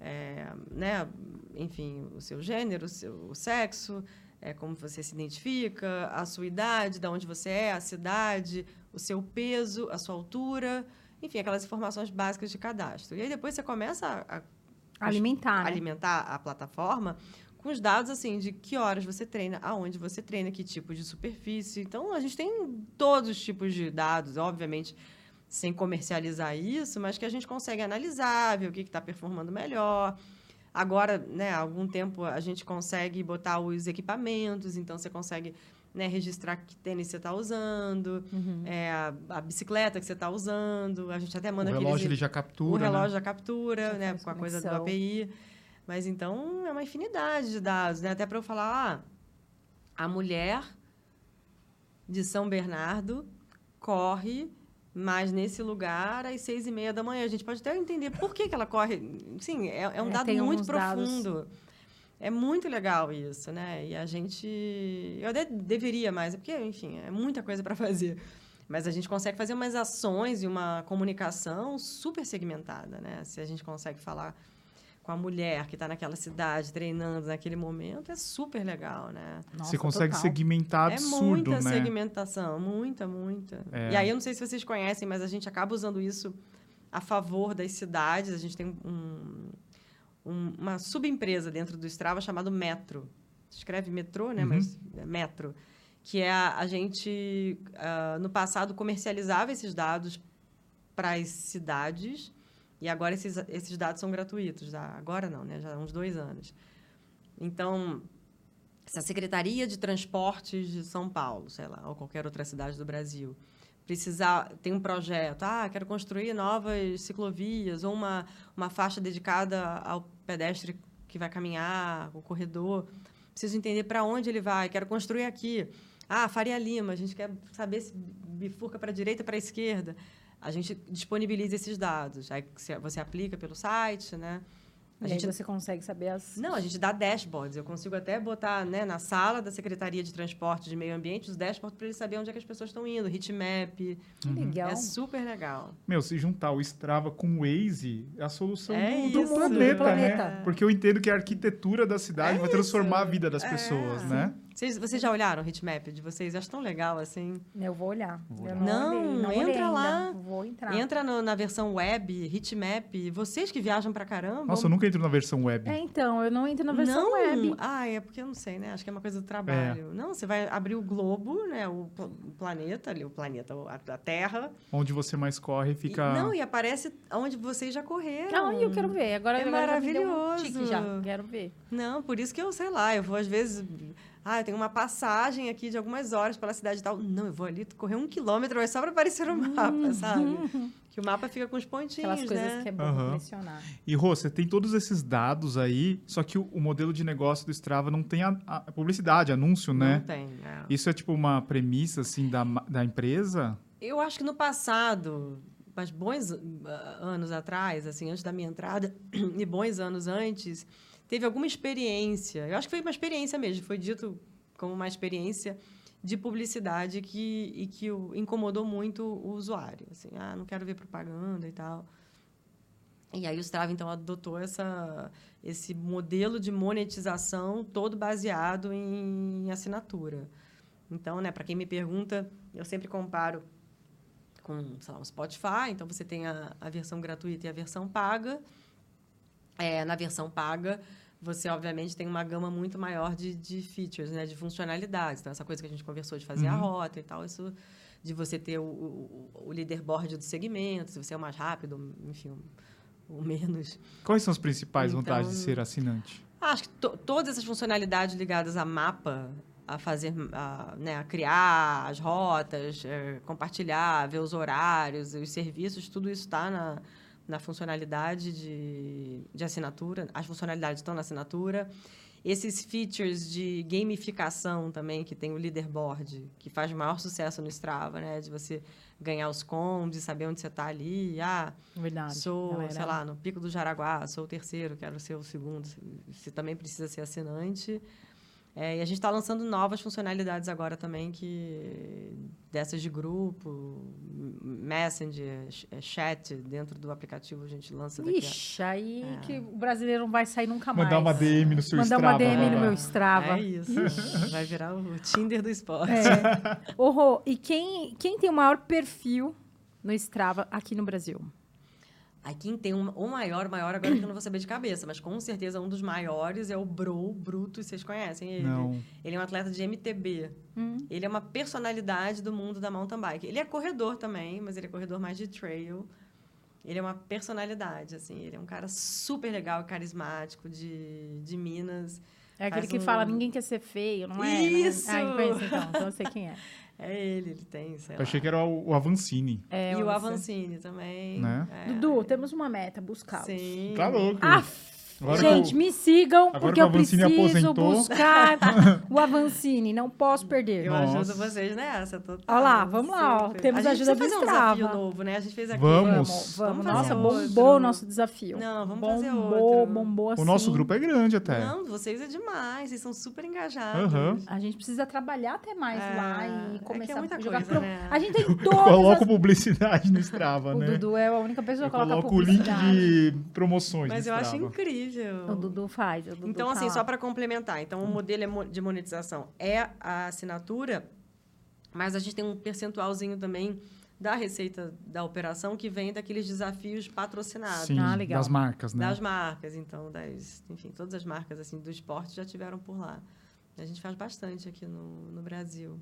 é, né, enfim, o seu gênero, o seu sexo, é, como você se identifica, a sua idade, de onde você é, a cidade, o seu peso, a sua altura, enfim, aquelas informações básicas de cadastro. E aí depois você começa a, a Alimentar, né? alimentar a plataforma com os dados assim de que horas você treina, aonde você treina, que tipo de superfície. Então a gente tem todos os tipos de dados, obviamente sem comercializar isso, mas que a gente consegue analisar, ver o que está performando melhor. Agora, né, há algum tempo a gente consegue botar os equipamentos, então você consegue né, registrar que tênis você está usando, Uhum. é, a, a bicicleta que você está usando. A gente até O manda aqueles relógio ele já o captura, relógio né? já captura, Já né? Com a coisa do. API. Mas então é uma infinidade de dados, né? Até para eu falar, ah, a mulher de São Bernardo corre mais nesse lugar às seis e meia da manhã. A gente pode até entender por que, que ela corre. Sim, é, é um É, dado muito alguns dados. profundo. É muito legal isso, né? E a gente. Eu até deveria mais, é porque, enfim, é muita coisa para fazer. Mas a gente consegue fazer umas ações e uma comunicação super segmentada, né? Se a gente consegue falar com a mulher que está naquela cidade treinando naquele momento, é super legal, né? Nossa, Você consegue total. segmentar é absurdo, muita né? segmentação, muita, muita. É. E aí eu não sei se vocês conhecem, mas a gente acaba usando isso a favor das cidades. A gente tem um, um- uma subempresa dentro do Strava chamada Metro. Escreve metrô, né? Uhum. Mas é Metro. Que é a, a gente, ah, no passado, comercializava esses dados para as cidades e agora esses, esses dados são gratuitos. Ah, Agora não, né? Já há uns dois anos. Então, se a Secretaria de Transportes de São Paulo, sei lá, ou qualquer outra cidade do Brasil, precisar, tem um projeto, ah, quero construir novas ciclovias ou uma, uma faixa dedicada ao pedestre que vai caminhar, o corredor, preciso entender para onde ele vai, quero construir aqui. Ah, Faria Lima, a gente quer saber se bifurca para a direita para a esquerda. A gente disponibiliza esses dados. Aí você- você aplica pelo site, né? E aí você consegue saber as... Não, a gente dá dashboards. Eu consigo até botar né, na sala da Secretaria de Transporte de Meio Ambiente os dashboards para eles saberem onde é que as pessoas estão indo, heatmap. Que legal. É super legal. Meu, se juntar o Strava com o Waze, é a solução É do, do isso. planeta, Do planeta. né? Porque eu entendo que a arquitetura da cidade É vai transformar a isso. vida das É. pessoas, né? Vocês, vocês já olharam o heatmap de vocês? Acho tão legal assim. Eu vou olhar. Vou Eu olhar. Não, olhei, não olhei entra ainda. lá. Vou entrar. Entra no- na versão web, heatmap. Vocês que viajam pra caramba. Nossa, eu nunca entro na versão web. É, então, eu não entro na versão não. web. Ah, é porque eu não sei, né? Acho que é uma coisa do trabalho. É. Não, você vai abrir o globo, né? O, o planeta ali, o planeta, a, a Terra. Onde você mais corre E- fica. não, e aparece onde vocês já correram. Ah, eu quero ver. Agora, É agora já me deu um maravilhoso. já. Quero ver. Não, por isso que eu, sei lá, eu vou às vezes. Ah, eu tenho uma passagem aqui de algumas horas pela cidade e tal. Não, eu vou ali correr um quilômetro, mas só para aparecer o <laughs> mapa, sabe? Que o mapa fica com os pontinhos, Aquelas coisas né? que é bom Aham. colecionar. E, Rô, você tem todos esses dados aí, só que o, o modelo de negócio do Strava não tem a, a publicidade, anúncio, Não né? tem. é. Isso é tipo uma premissa, assim, da, da empresa? Eu acho que no passado, mas bons ah, anos atrás, assim, antes da minha entrada, <clears throat> e bons anos antes, teve alguma experiência. Eu acho que foi uma experiência mesmo, foi dito como uma experiência de publicidade que, e que incomodou muito o usuário. Assim, ah, não quero ver propaganda e tal. E aí o Strava, então, adotou essa, esse modelo de monetização todo baseado em assinatura. Então, né, para quem me pergunta, eu sempre comparo com, sei lá, um Spotify. Então, você tem a, a versão gratuita e a versão paga. É, na versão paga, você, obviamente, tem uma gama muito maior de, de features, né, de funcionalidades. Então, essa coisa que a gente conversou de fazer a Uhum. rota e tal, isso de você ter o, o, o leaderboard do segmento, se você é o mais rápido, enfim, o, menos. Quais são as principais Então- vantagens de ser assinante? Acho que to- todas essas funcionalidades ligadas a mapa, a fazer, a, né, a criar as rotas, eh, compartilhar, ver os horários, os serviços, tudo isso está na, na funcionalidade de, de assinatura. As funcionalidades estão na assinatura. Esses features de gamificação também, que tem o leaderboard, que faz maior sucesso no Strava, né? De você ganhar os combos, saber onde você está ali. Ah, Verdade. Sou, galera. sei lá, no Pico do Jaraguá, sou o terceiro, quero ser o segundo. Você também precisa ser assinante. É, e a gente está lançando novas funcionalidades agora também, que dessas de grupo, Messenger, é, chat dentro do aplicativo a gente lança daqui. Ixi, aí é. que o brasileiro não vai sair nunca mais. Mandar uma DM no seu Mandar Strava. Mandar uma DM no meu Strava. É isso. vai virar o Tinder do esporte. É. Ô, Rô, e quem, quem tem o maior perfil no Strava aqui no Brasil? Aí quem tem um, o maior, maior, agora que eu não vou saber de cabeça, mas com certeza um dos maiores é o Bro Bruto, vocês conhecem ele? Não. Ele é um atleta de MTB. Hum. Ele é uma personalidade do mundo da mountain bike. Ele é corredor também, mas ele é corredor mais de trail. Ele é uma personalidade, assim. Ele é um cara super legal, carismático, de, de Minas. É aquele que um... fala, ninguém quer ser feio, não é? Isso! Né? Ah, conheço, então, então eu sei quem é. <laughs> É ele, ele tem, sei Eu lá. achei que era o, o Avancini. É, e o Avancini também. Né? É. Dudu, temos uma meta, buscar. Sim. Tá louco. Ah, Agora gente, me sigam, porque eu preciso aposentou. buscar <laughs> o Avancini. Não posso perder. Eu Nossa. ajudo vocês nessa, total. Olha lá, vamos lá. Ó. Temos a ajuda do Strava. um desafio novo, né? A gente fez aqui. Vamos. Vamos, vamos. Nossa, bombou o nosso desafio. Não, vamos bombou, fazer outro. Bombou, assim. O nosso grupo é grande até. Não, vocês é demais. Vocês são super engajados. Uhum. A gente precisa trabalhar até mais é, lá e começar é, é muita a jogar. Coisa, né? A gente tem <laughs> todas Coloca as... publicidade no Strava, né? O Dudu é a única pessoa que coloca publicidade. o link de promoções Mas eu acho incrível. O Dudu faz. O Dudu então, assim, só para complementar. Então, o modelo de monetização é a assinatura, mas a gente tem um percentualzinho também da receita da operação que vem daqueles desafios patrocinados. Sim, ah, legal. das marcas, né? Das marcas, então, das, enfim, todas as marcas assim do esporte já tiveram por lá. A gente faz bastante aqui no, no Brasil.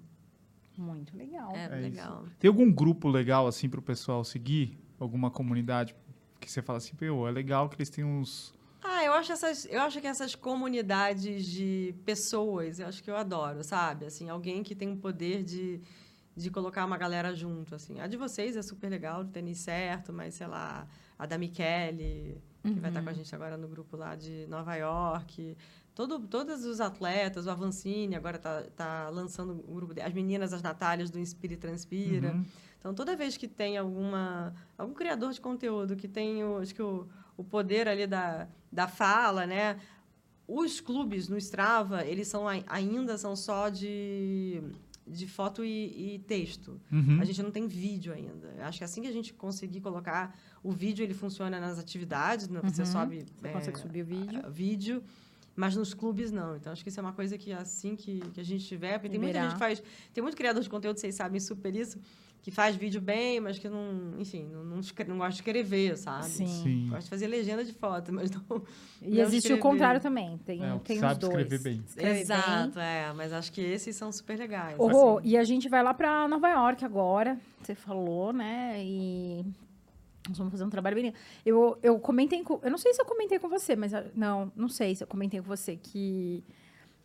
Muito legal. É, É legal. Tem algum grupo legal, assim, para o pessoal seguir? Alguma comunidade que você fala assim, pô, é legal que eles têm uns... Ah, eu acho, essas, eu acho que essas comunidades de pessoas, eu acho que eu adoro, sabe? Assim, alguém que tem um poder de, de colocar uma galera junto, assim. A de vocês é super legal, do tênis certo, mas, sei lá, a da Michele, que Uhum. vai estar com a gente agora no grupo lá de Nova York. Todo, todos os atletas, o Avancini agora está tá lançando o grupo... De, as meninas, as Natálias do Inspira e Transpira. Uhum. Então, toda vez que tem alguma, algum criador de conteúdo que tem, o, acho que o, o poder ali da, da fala, né? Os clubes no Strava, eles são ainda são só de, de foto e, e texto. Uhum. A gente não tem vídeo ainda. Acho que assim que a gente conseguir colocar o vídeo, ele funciona nas atividades, né? você Uhum. sobe Você é, consegue subir o vídeo. a- vídeo. Mas nos clubes, não. Então, acho que isso é uma coisa que assim que, que a gente tiver... Porque tem muita Liberar. gente que faz... Tem muito criador de conteúdo, vocês sabem super isso, que faz vídeo bem, mas que não... Enfim, não, não, não gosta de escrever, sabe? Sim. Sim. Gosta de fazer legenda de foto, <laughs> mas não... E não existe escrever. o contrário também. Tem, É, tem os sabe dois. escrever bem. Escreve bem. Exato, é. Mas acho que esses são super legais. Ô, Rô, assim. e a gente vai lá pra Nova York agora. Você falou, né? E nós vamos fazer um trabalho bem. Eu, eu comentei com. Eu não sei se eu comentei com você, mas. ah, Não, não sei se eu comentei com você que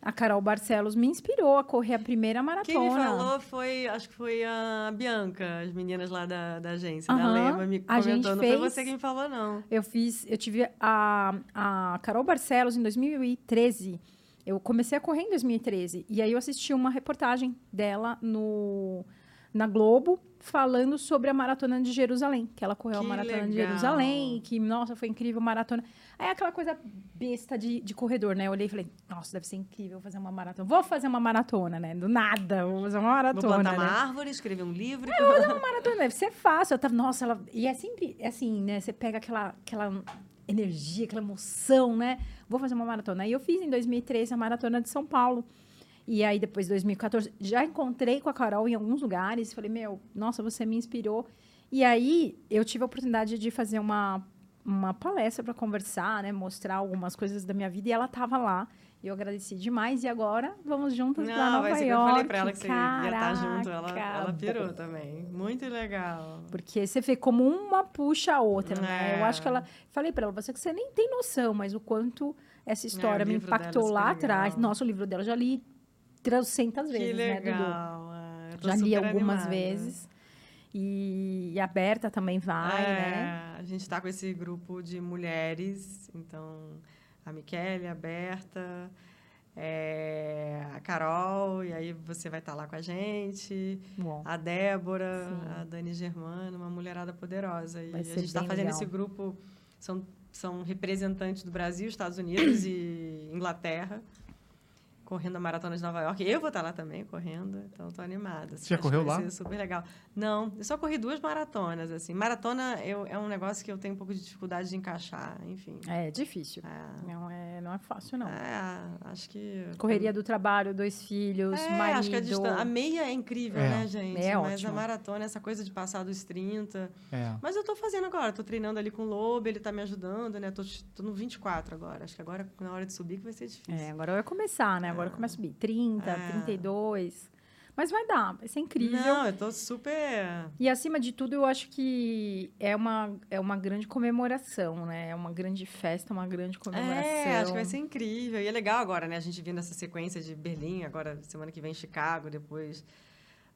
a Carol Barcelos me inspirou a correr a primeira maratona. Quem me falou foi, acho que foi a Bianca, as meninas lá da, da agência, da Aham, Lema, me a comentou. Não fez- foi você quem me falou, não. Eu fiz, eu tive a, a Carol Barcelos em 2013. Eu comecei a correr em 2013 e aí eu assisti uma reportagem dela no na Globo falando sobre a maratona de Jerusalém, que ela correu Que a maratona de legal. Jerusalém, que nossa, foi incrível maratona. Aí aquela coisa besta de, de corredor, né? Eu olhei e falei, nossa, deve ser incrível fazer uma maratona. Vou fazer uma maratona, né? Do nada, vou fazer uma Vou maratona. plantar né? uma árvore, escrever um livro. maratona deve ser fácil. Eu tava, nossa, ela. E é sempre é assim, né? Você pega aquela, aquela energia, aquela emoção, né? Vou fazer uma maratona. Aí eu fiz em 2013 a maratona de São Paulo. E aí, depois de 2014, já encontrei com a Carol em alguns lugares. Falei, meu, nossa, você me inspirou. E aí, eu tive a oportunidade de fazer uma, uma palestra para conversar, né? Mostrar algumas coisas da minha vida. E ela estava lá. E eu agradeci demais. E agora, vamos juntas para Não, Nova vai ser York. eu falei pra ela que você ia estar junto. Ela, Caraca, ela pirou também. Muito legal. porque você vê como uma puxa a outra, né? É. Eu acho que ela. Falei pra ela, você que você nem tem noção, mas o quanto essa história o me é impactou lá atrás. Nossa, o livro dela já li trocentas Que vezes, né, Dudu? legal. é, eu tô Já li algumas animada. vezes. E, e a Berta também vai, é, né? A gente está com esse grupo de mulheres, então a Michele, a Berta, é, a Carol, e aí você vai estar lá com a gente, Bom, a Débora, Sim. a Dani Germano, uma mulherada poderosa. E a gente está fazendo legal. esse grupo, são, são representantes do Brasil, Estados Unidos e Inglaterra. Correndo a maratona de Nova York. Eu vou estar lá também correndo, então tô animada. Você já Acho que correu vai lá? ser super legal. Não, eu só corri duas maratonas, assim. Maratona eu, é um negócio que eu tenho um pouco de dificuldade de encaixar, enfim. É difícil. É, Não é, não é fácil, não. é, acho que... Correria do trabalho, dois filhos, É, marido. acho que a, distan- a meia é incrível, É. né, gente? É Mas ótimo. a maratona, essa coisa de passar dos 30. É. Mas eu tô fazendo agora, tô treinando ali com o Lobo, ele tá me ajudando, né? Tô, tô no 24 agora. Acho que agora, na hora de subir, que vai ser difícil. É, agora vai começar, né? Agora começa a subir 30, É. 32. Mas vai dar, vai ser incrível. Não, eu tô super. E acima de tudo, eu acho que é uma, é uma grande comemoração, né? É uma grande festa, uma grande comemoração. É, acho que vai ser incrível. E é legal agora, né? A gente vindo essa sequência de Berlim, agora semana que vem Chicago, depois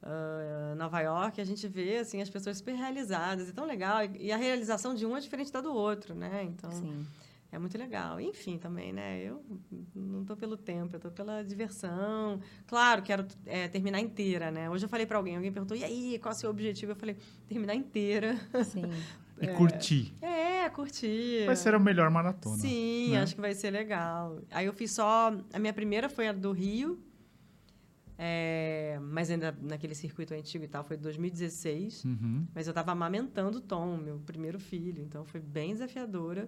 ah, Nova York, a gente vê assim as pessoas super realizadas. É tão legal. E e a realização de um é diferente da do outro, né? Então Sim. É muito legal. Enfim, também, né? Eu não tô pelo tempo, eu tô pela diversão. Claro, quero é, terminar inteira, né? Hoje eu falei para alguém, alguém perguntou: "E aí, qual é o seu objetivo?" Eu falei: "Terminar inteira". Sim. <laughs> E curtir. É, curtir. Vai ser a melhor maratona. Sim, né? acho que vai ser legal. Aí eu fiz só. A minha primeira foi a do Rio. é, mas ainda naquele circuito antigo e tal, foi 2016. Uhum. Mas eu estava amamentando o Tom, meu primeiro filho. Então foi bem desafiadora.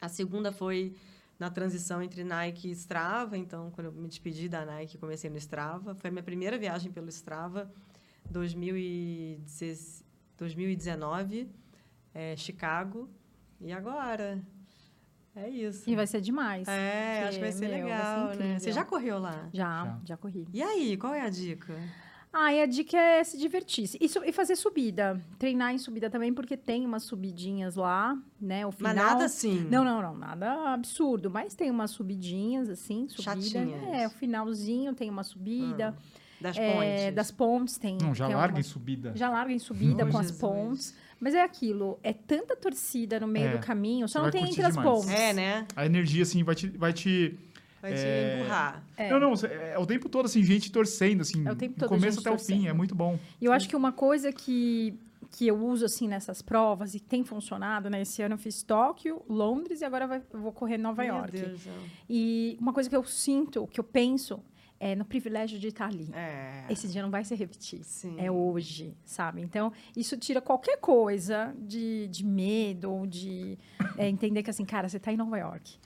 A segunda foi na transição entre Nike e Strava. Então, quando eu me despedi da Nike, comecei no Strava. Foi a minha primeira viagem pelo Strava, 2016 2019, é, Chicago. E agora? É isso. E vai ser demais. É, acho que vai ser meu, vai ser legal, né? Você já correu lá? Já, Já. já, corri. E aí, qual é a dica? Ah, e a dica é se divertir. E, su- e fazer subida. Treinar em subida também, porque tem umas subidinhas lá, né? O final... Mas nada assim. Não, não, não. Nada absurdo. Mas tem umas subidinhas, assim, subida. Chatinhas. É, o finalzinho tem uma subida. Das É, pontes. das pontes tem. Não, já tem larga em subida. Já larga em subida Oh, com as Jesus. pontes. Mas é aquilo, é tanta torcida no meio É, do caminho, você só não tem entre as demais. pontes. É, né? A energia, assim, vai te. Vai te... Vai te É. empurrar. É. Não, não, cê- é o tempo todo, assim, gente torcendo, assim. É o tempo do todo começo gente até o fim, torcendo. é muito bom. E eu acho que uma coisa que, que eu uso, assim, nessas provas e tem funcionado, né? Esse ano eu fiz Tóquio, Londres e agora vai- eu vou correr Nova Meu York. Deus do céu. E uma coisa que eu sinto, que eu penso, é no privilégio de estar ali. É. Esse dia não vai se repetir. Sim. É hoje, sabe? Então, isso tira qualquer coisa de, de medo ou de é, entender que, assim, cara, você tá em Nova York.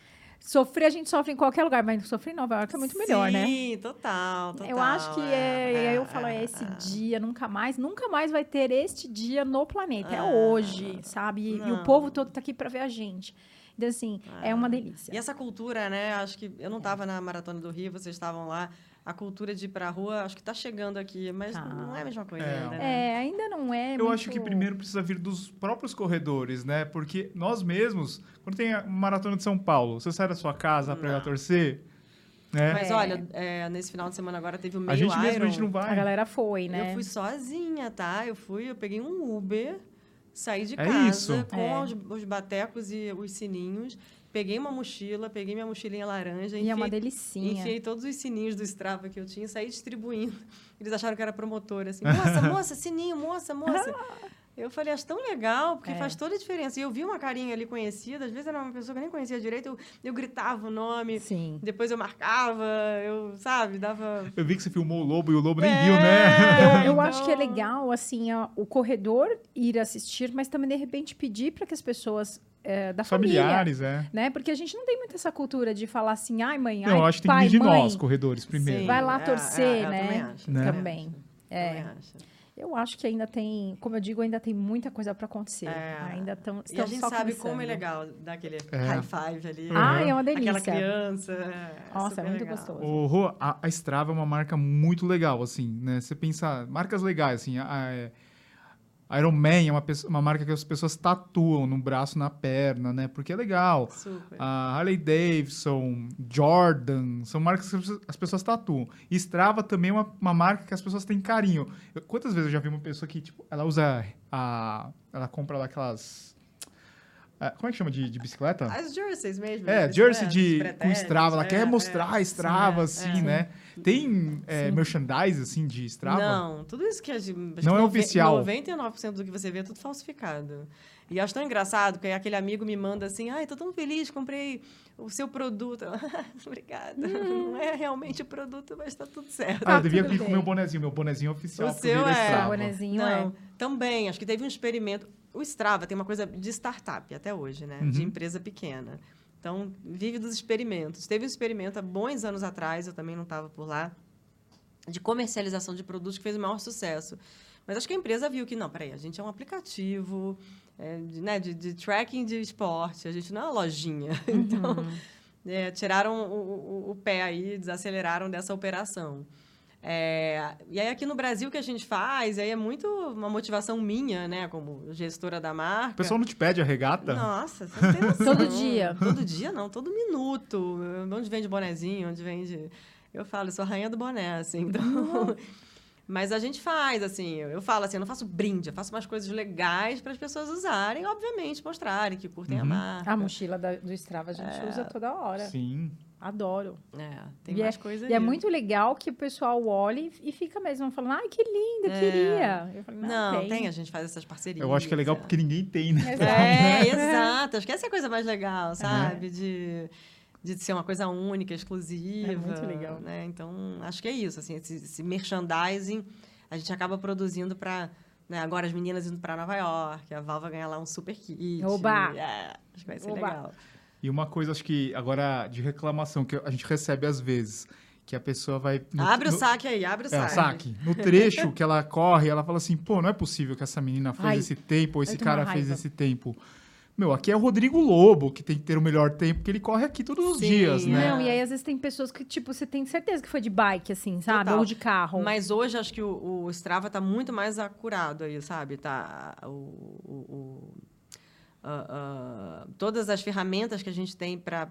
Sofrer, a gente sofre em qualquer lugar, mas sofrer em Nova York é muito melhor, né? Sim, total, total. Eu acho que é, e aí eu falo, é, é, esse é. <laughs> dia, nunca mais, nunca mais vai ter este dia no planeta. É Ah, hoje, sabe? E, e o povo todo tá aqui pra ver a gente. Então, assim, é uma delícia. E essa cultura, né? Acho que eu não estava na Maratona do Rio, vocês estavam lá. A cultura de ir pra rua, acho que tá chegando aqui, mas Tá. não é a mesma coisa É. ainda, né? É, ainda não é. Eu muito- acho que primeiro precisa vir dos próprios corredores, né? Porque nós mesmos, quando tem a maratona de São Paulo, você sai da sua casa pra ir torcer, né? Mas É. olha, é, nesse final de semana agora teve o meio a gente mesmo, Iron. a gente não vai. A galera foi, né? Eu fui sozinha, tá? Eu fui, eu peguei um Uber, saí de É casa isso. com É. os, os batecos e os sininhos, peguei uma mochila, peguei minha mochilinha laranja, E é uma enfiei, delicinha. enfiei todos os sininhos do Strava que eu tinha, e saí distribuindo. <laughs> Eles acharam que era promotora, assim, moça, <laughs> moça, sininho, moça, moça. Eu falei, acho tão legal, porque É. faz toda a diferença. E eu vi uma carinha ali conhecida, às vezes era uma pessoa que eu nem conhecia direito, eu, eu gritava o nome, Sim. depois eu marcava, eu, sabe, dava... Eu vi que você filmou o Lobo e o Lobo nem É. viu, né? Eu, eu Então- acho que é legal, assim, a- o corredor ir assistir, mas também, de repente, pedir para que as pessoas é, da família, Familiares, é. né? Porque a gente não tem muito essa cultura de falar assim, ai, mãe, Não, ai, acho que tem pai, que vir de mãe. nós, corredores, primeiro. Sim, Vai lá é, torcer, é, né? Também acho. Né? Também É. acho, também acho. Eu acho que ainda tem, como eu digo, ainda tem muita coisa para acontecer. É. Ainda tão, E a gente só sabe começando. como é legal dar aquele É. high five ali. Ai, é uma delícia. Aquela criança. é Nossa, é muito legal. gostoso. O Rô, a, a Strava é uma marca muito legal, assim, né? Você pensa, marcas legais, assim, a, a Iron Man é uma, pesso- uma marca que as pessoas tatuam no braço, na perna, né? Porque é legal. Super. A Harley Davidson, Jordan, são marcas que as pessoas- as pessoas tatuam. E Strava também é uma, uma marca que as pessoas têm carinho. Eu- quantas vezes eu já vi uma pessoa que, tipo, ela usa a... Ela compra lá aquelas... ah, Como é que chama de, de bicicleta? As jerseys mesmo. É, né? jersey Os de, com Strava. Ela é, quer é. mostrar a Strava, é, assim, é. né? Tem é, Sim. merchandise, assim, de Strava? Não, tudo isso que a gente. Não que é nove- oficial. 99% do que você vê é tudo falsificado. E acho tão engraçado que aquele amigo me manda assim, ai, tô tão feliz, comprei o seu produto. <laughs> Obrigada. Não é realmente o produto, mas tá tudo certo. Ah, eu devia tudo vir com o meu bonezinho, meu bonezinho oficial. O seu é. O bonezinho Não, é. também, acho que teve um experimento. O Strava tem uma coisa de startup até hoje, né? De Uhum. empresa pequena. Então, vive dos experimentos. Teve um experimento há bons anos atrás, eu também não estava por lá, de comercialização de produtos que fez o maior sucesso. Mas acho que a empresa viu que, não, peraí, a gente é um aplicativo é, de, né, de, de tracking de esporte, a gente não é uma lojinha. <laughs> Então, é, tiraram o, o- o pé aí, desaceleraram dessa operação. É, e aí, aqui no Brasil, o que a gente faz, aí é muito uma motivação minha, né, como gestora da marca. O pessoal não te pede a regata? Nossa, você não tem <laughs> noção. Todo dia. Todo dia não, todo minuto. Onde vende bonezinho, onde vende... Eu falo, eu sou a rainha do boné, assim, então... Mas a gente faz, assim, eu eu falo assim, eu não faço brinde, eu faço umas coisas legais para as pessoas usarem, obviamente, mostrarem que curtem a Uhum. marca. A mochila da- do Strava a gente usa toda hora. Sim. Adoro. É, tem E é- mais coisa E é aí. muito legal que o pessoal olha e- fica mesmo falando, ai, que linda, É. queria. Eu falo, Não, tem. a gente faz essas parcerias. Eu acho que é legal é. porque ninguém tem, né? Exato. É, <laughs> exato. Acho que essa é a coisa mais legal, sabe? De, de ser uma coisa única, exclusiva. É muito legal. Né? Então, acho que é isso. Assim, esse, esse merchandising a gente acaba produzindo para. Né? Agora as meninas indo para Nova York, a Val vai ganhar lá um super kit. Oba! É, acho que vai ser Oba! legal. E uma coisa, acho que agora de reclamação que a gente recebe às vezes, que a pessoa vai. no- abre o no- saque aí, abre o É, saque. saque. No trecho que ela corre, ela fala assim: pô, não é possível que essa menina fez Ai, esse tempo, ou esse cara fez esse tempo. Meu, aqui é o Rodrigo Lobo que tem que ter o melhor tempo, porque ele corre aqui todos os Sim, dias, né? Não, e aí às vezes tem pessoas que, tipo, você tem certeza que foi de bike, assim, sabe? Total. Ou de carro. Mas hoje acho que o, o Strava tá muito mais acurado aí, sabe? Tá o, o- o- ah, todas as ferramentas que a gente tem para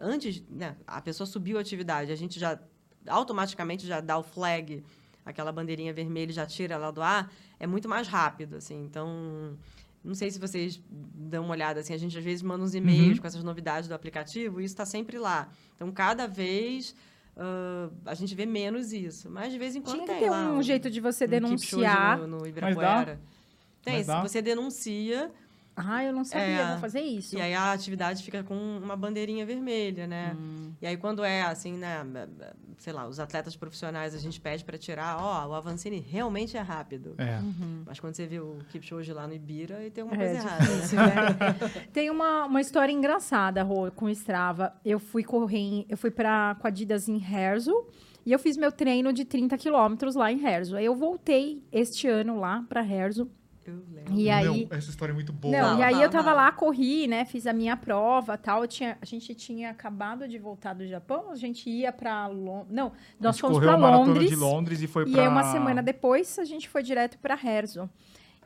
antes, né, a pessoa subiu a atividade, a gente já automaticamente já dá o flag, aquela bandeirinha vermelha, já tira ela do ar, é muito mais rápido, assim. Então, não sei se vocês dão uma olhada assim, a gente às vezes manda uns e-mails Uhum. com essas novidades do aplicativo e isso está sempre lá. Então, cada vez ah, a gente vê menos isso, mas de vez em quando Tinha que tem ter lá um jeito de você um denunciar. no, no? Ibirapuera. Tem, Mas se dá? você denuncia, Ah, eu não sabia, É. vou fazer isso. e aí a atividade fica com uma bandeirinha vermelha, né? Hum. E aí quando é assim, né, sei lá, os atletas profissionais a gente pede para tirar, ó, o Avancini realmente é rápido. É. Mas quando você vê o Kipchoge lá no Ibira, aí tem alguma É, coisa errada, né? difícil, né? <laughs> Tem uma, uma história engraçada, Rô, com o Strava. Eu fui correr, em- eu fui pra, com a Adidas em Herzl e eu fiz meu treino de 30 quilômetros lá em Herzl. Aí eu voltei este ano lá pra Herzl. Eu lembro. E aí... Não, essa história é muito boa. Não, e aí eu tava lá, corri, né? Fiz a minha prova tal. Eu tinha, a gente tinha acabado de voltar do Japão, a gente ia pra Londres. Não, nós fomos correu pra a maratona Londres. de Londres e foi E pra... aí, uma semana depois, a gente foi direto para Herzl.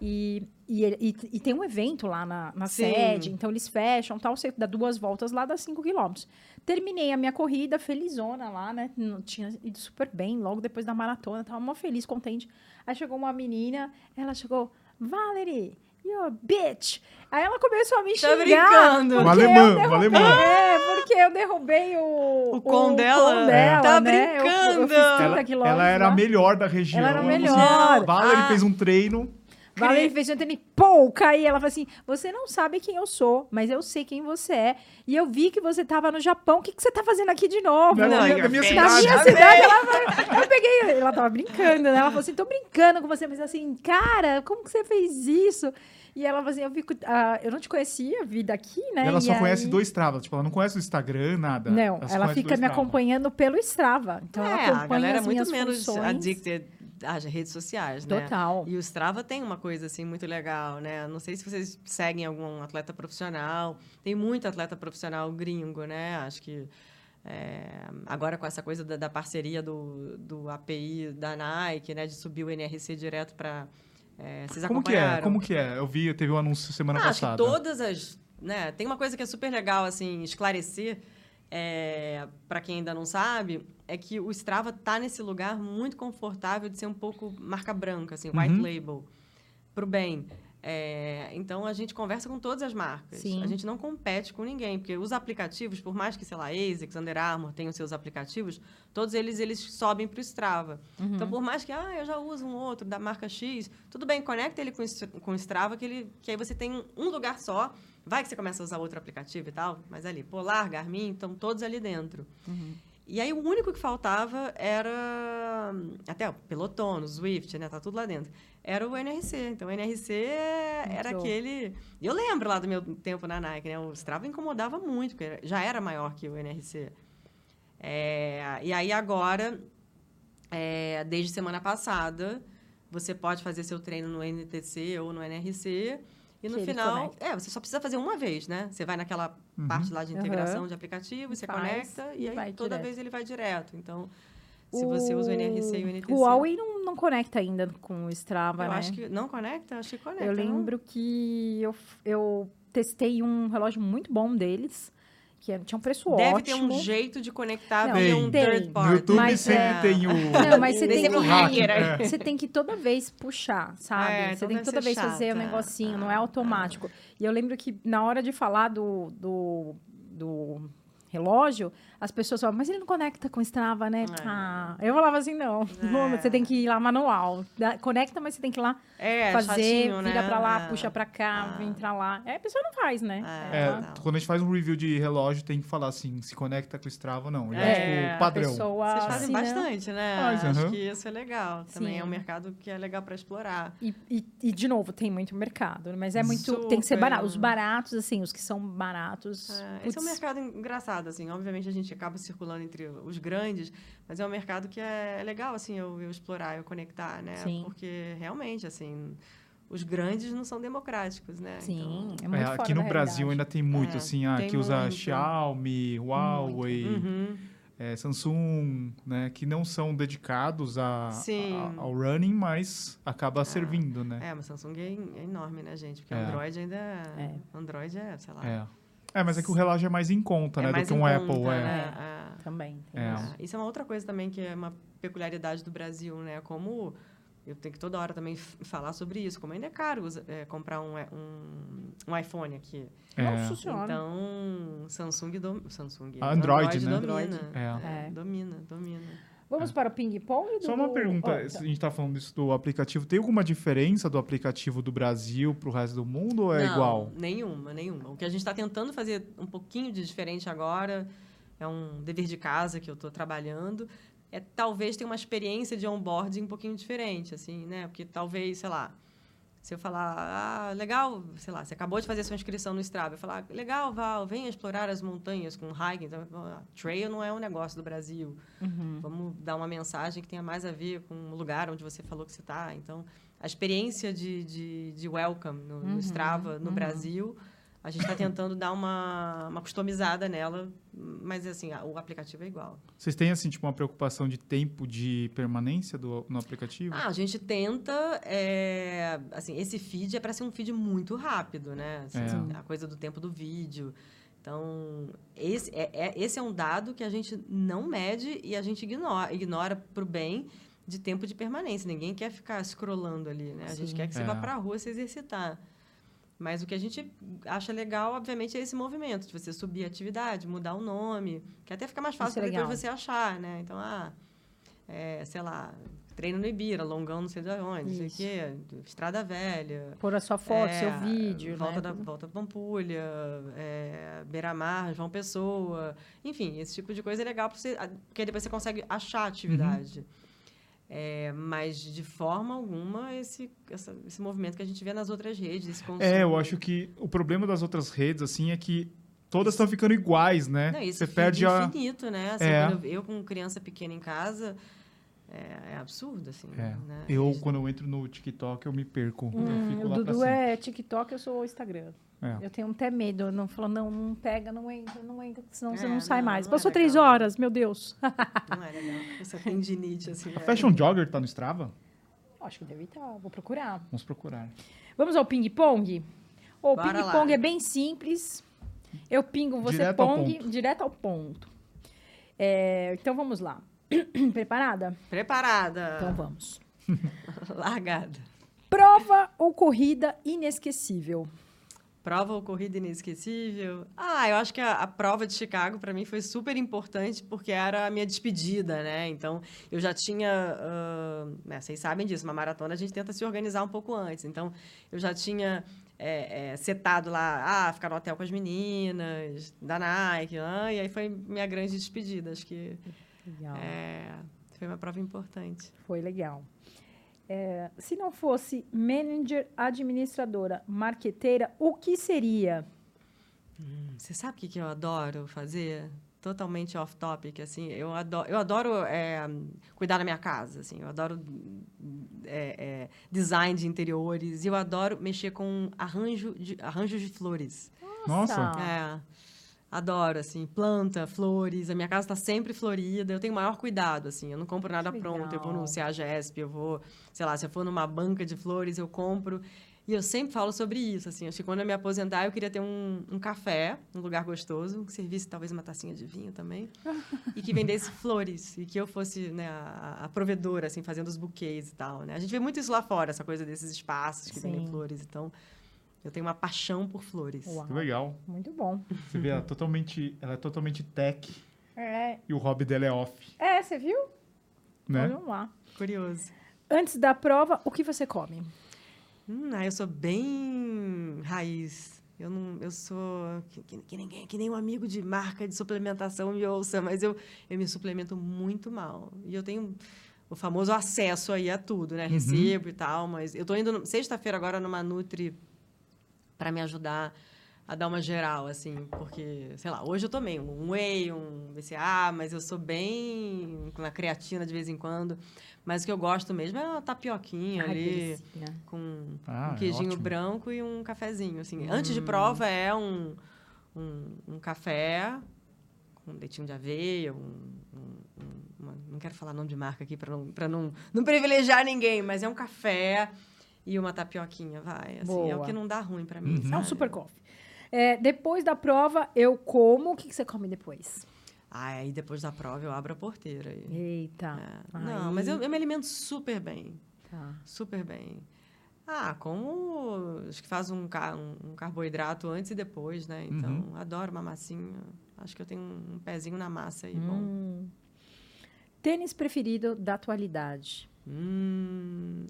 E, e, e, e tem um evento lá na, na sede, então eles fecham, tal, você dá duas voltas lá, dá cinco quilômetros. Terminei a minha corrida, felizona lá, né? Não tinha ido super bem, logo depois da maratona, tava mó feliz, contente. Aí chegou uma menina, ela chegou, Valerie, you're a bitch. Aí ela começou a me Tá xingar. brincando. porque Uma eu alemã, uma derrubei- alemã. É, porque eu derrubei o... O com dela? dela, Tá né? Eu- Eu, brincando. fiz 30 Ela, ela era a melhor da região. Ela era a melhor. Valerie Ah. fez um treino. Valerie fez um treino, pô, caí. Ela falou assim: você não sabe quem eu sou, mas eu sei quem você é. E eu vi que você tava no Japão. O que, que você tá fazendo aqui de novo? Na, Não, na- your na minha face. Na cidade. minha Amei. cidade, ela, eu peguei, ela tava brincando, né? Ela falou assim, tô brincando com você, mas assim, cara, como que você fez isso? E ela falou assim, eu fico, ah, eu não te conhecia, vi daqui, né? E ela só E conhece aí- dois Strava. Tipo, ela não conhece o Instagram, nada. Não, ela conhece fica do me Strava. acompanhando pelo Strava. Então ela é, a acompanha galera é as muito minhas menos funções. addicted às redes sociais, né? Total. E o Strava tem uma coisa assim muito legal, né? Não sei se vocês seguem algum atleta profissional. Tem muito atleta profissional gringo, né? Acho que é, agora com essa coisa da, da parceria do, do API da Nike, né? De subir o NRC direto para é, vocês Como que é? Como que é? Eu vi, teve um anúncio semana Ah, acho que passada. todas as. Né, tem uma coisa que é super legal, assim, esclarecer, é, para quem ainda não sabe, é que o Strava tá nesse lugar muito confortável de ser um pouco marca branca, assim, white Uhum. label. Pro bem. É, então a gente conversa com todas as marcas. Sim. A gente não compete com ninguém, porque os aplicativos, por mais que, sei lá, ASICS, Under Armour tenham seus aplicativos, todos eles eles sobem para o Strava. Uhum. Então, por mais que ah, eu já uso um outro da marca X, tudo bem, conecta ele com, com o Strava, que, ele, que aí você tem um lugar só. Vai que você começa a usar outro aplicativo e tal, mas ali, Polar, Garmin, estão todos ali dentro. Uhum. E aí o único que faltava era até o Peloton, o Swift, né? Tá tudo lá dentro. Era o NRC. Então o NRC era Entrou. aquele. Eu lembro lá do meu tempo na Nike, né? O Strava incomodava muito, porque já era maior que o NRC. É, e aí agora, é, desde semana passada, você pode fazer seu treino no NTC ou no NRC. E no final, conecta. é, você só precisa fazer uma vez, né? Você vai naquela Uhum. parte lá de integração de aplicativo, você Faz conecta e aí vai toda direto. vez ele vai direto. Então, se você usa o NRC e o NTC. O Huawei não, não conecta ainda com o Strava, eu né? acho que não conecta, acho que conecta. Eu não? lembro que eu, eu testei um relógio muito bom deles, que era- tinha um preço Deve ter ótimo. um jeito de conectar Não, via um tem. third No party. YouTube Mas sempre é- tem o. <laughs> Não, mas você Tem que... É. Você tem que toda vez puxar, sabe? É, você então tem que deve toda vez fazer chato, um é. negocinho, não é automático. E eu lembro que na hora de falar do, do, do relógio, as pessoas falavam, mas ele não conecta com o Strava, né? É. Ah, eu falava assim, não. Não, <laughs> Você tem que ir lá manual. Conecta, mas você tem que ir lá É, fazer, chatinho, vira né? pra lá, É. puxa pra cá, Ah. vem pra lá. É, a pessoa não faz, né? É. É, quando a gente faz um review de relógio, tem que falar assim, se conecta com o Strava ou não. Ele é, É, tipo padrão. pessoa Vocês fazem assina- bastante, né? Faz, Acho aham. que isso é legal. Também é um Sim. mercado que é legal para explorar. E, e, e, de novo, tem muito mercado, mas é muito. Tem que ser Super. barato. Os baratos, assim, os que são baratos. É, esse é um mercado engraçado, assim. Obviamente a gente acaba circulando entre os grandes, mas é um mercado que é legal, assim, eu, eu explorar, eu conectar, né? Sim. Porque realmente, assim, os grandes não são democráticos, né? Sim, é É, muito fora aqui no Brasil realidade. ainda tem muito, É, assim, ah, que usa muito. Xiaomi, Huawei, Então, uhum. é, Samsung, né? Que não são dedicados a, a- ao running, mas acaba servindo, né? É, mas Samsung é, é enorme, né, gente? Porque É. Android ainda é... É. Android é, sei lá... É. É, mas é que o relógio é mais em conta, é né? Do que um conta, Apple, é. né? É. Também. tem É. isso. É uma outra coisa também que é uma peculiaridade do Brasil, né? Como eu tenho que toda hora também falar sobre isso, como ainda é caro é, comprar um, um, um iPhone aqui. É. Nossa senhora. Então, Samsung, dom, Samsung Android, né? domina. É. É. Domina, domina. Vamos para o ping-pong? Só uma pergunta, Oh, se tá. a gente tá falando isso do aplicativo, tem alguma diferença do aplicativo do Brasil pro resto do mundo ou é Não, igual? Nenhuma, nenhuma. O que a gente está tentando fazer um pouquinho de diferente agora, é um dever de casa que eu estou trabalhando, é talvez ter uma experiência de onboarding um pouquinho diferente, assim, né? Porque talvez, sei lá, se eu falar, ah, legal, sei lá, você acabou de fazer sua inscrição no Strava, eu falar, legal, Val, venha explorar as montanhas com hiking. Então, ah, trail não é um negócio do Brasil. Uhum. Vamos dar uma mensagem que tenha mais a ver com o lugar onde você falou que você está. Então, a experiência de, de, de welcome no, no Uhum, Strava, no uhum. Brasil, a gente está tentando dar uma, uma customizada nela, mas assim, a- o aplicativo é igual. Vocês têm, assim, tipo, uma preocupação de tempo de permanência do, no aplicativo? Ah, a gente tenta, é, assim, esse feed é para ser um feed muito rápido, né? Assim, É. A coisa do tempo do vídeo. Então, esse é, é- esse é um dado que a gente não mede e a gente ignora, ignora para o bem de tempo de permanência. Ninguém quer ficar scrollando ali, né? A gente Sim. quer que você É. vá para a rua se exercitar. Mas o que a gente acha legal, obviamente, é esse movimento de você subir a atividade, mudar o nome, que até fica mais fácil Isso é para depois você achar, né? Então, ah, é, sei lá, treino no Ibira, longão não sei de onde, não sei o quê, Estrada Velha. Pôr a sua foto, é, seu vídeo, volta né? Da, volta da Pampulha, é, Beira-Mar, João Pessoa. Enfim, esse tipo de coisa é legal, pra você, porque depois você consegue achar a atividade. É, mas, de forma alguma, esse, essa- esse movimento que a gente vê nas outras redes, esse consumo... É, eu acho que o problema das outras redes, assim, é que todas estão ficando iguais, né? Não, Você perde a... infinito, né? Assim, É. eu, eu com criança pequena em casa, é, é absurdo, assim. É. Né? Eu, quando eu entro no TikTok, eu me perco. Hum, eu fico o lá pra Dudu é TikTok, eu sou o Instagram. É. Eu tenho até medo. Eu não falo, não, não pega, não entra, não entra, senão você É, não sai não, mais. não Passou três legal. horas, meu Deus. <laughs> Não é legal. Essa tendinite, assim. A é- Fashion Jogger tá no Strava? Acho que deve estar, vou procurar. Vamos procurar. Vamos ao ping-pong? O ping-pong é bem simples. Eu pingo, você Direto ao pong, direto ao ponto. É, então vamos lá. <clears throat> Preparada? Preparada. Então vamos. <laughs> Largada. Prova ou corrida inesquecível? Prova ou corrida inesquecível? Ah, eu acho que a, a prova de Chicago para mim foi super importante porque era a minha despedida, né? Então eu já tinha, uh, né, vocês sabem disso, uma maratona a gente tenta se organizar um pouco antes. Então eu já tinha é, é, setado lá, ah, ficar no hotel com as meninas, da Nike, ah, e aí foi minha grande despedida. Acho que Legal. é, foi uma prova importante. Foi legal. É, se não fosse manager, administradora, marqueteira, o que seria? Você sabe o que, que eu adoro fazer? Totalmente off-topic, assim. Eu adoro, eu adoro é, cuidar da minha casa, assim. Eu adoro é, é, design de interiores. E eu adoro mexer com arranjo de, arranjos de flores. Nossa. É, adoro, assim. Planta, flores. A minha casa está sempre florida. Eu tenho o maior cuidado, assim. Eu não compro nada pronto. Eu vou no. CEAGESP, eu vou... Sei lá, se eu for numa banca de flores, eu compro... E eu sempre falo sobre isso, assim. Acho que quando eu me aposentar, eu queria ter um, um café, um lugar gostoso, que servisse talvez uma tacinha de vinho também, <laughs> e que vendesse flores, e que eu fosse né, a, a provedora, assim, fazendo os buquês e tal, né? A gente vê muito isso lá fora, essa coisa desses espaços que vendem Sim. flores. Então, eu tenho uma paixão por flores. Uau, Que legal. muito bom. Você vê, ela, totalmente, ela é totalmente tech É, e o hobby dela é off, é você viu? né? Então, vamos lá. Curioso. Antes da prova, o que você come? Hum, ah, eu sou bem raiz. Eu não, eu sou que, que- que ninguém, que nem um amigo de marca de suplementação me ouça, mas eu, eu me suplemento muito mal. E eu tenho o famoso acesso aí a tudo, né? Uhum. Recebo e tal, mas eu tô indo sexta-feira agora numa Nutri para me ajudar a dar uma geral, assim, porque, sei lá, hoje eu tomei um whey, um BCA, mas eu sou bem com a creatina de vez em quando. Mas o que eu gosto mesmo é uma tapioquinha Ai, ali com Ah, um é queijinho ótimo. branco e um cafezinho, assim. Antes de prova é um, um, um café com leitinho de aveia, um, um- um- uma- não quero falar nome de marca aqui para não, pra não, não privilegiar ninguém, mas é um café e uma tapioquinha, vai. Assim, é o Boa. que não dá ruim para mim, Uhum. É um super coffee. É, depois da prova, eu como. O que que você come depois? Ah, aí depois da prova eu abro a porteira. aí. Eita. É. Não, mas eu, eu me alimento super bem. Tá. Super bem. Ah, como acho que faz um, um- carboidrato antes e depois, né? Então, adoro uma massinha. Acho que eu tenho um, um pezinho na massa aí, bom. Hum. Tênis preferido da atualidade? Hum,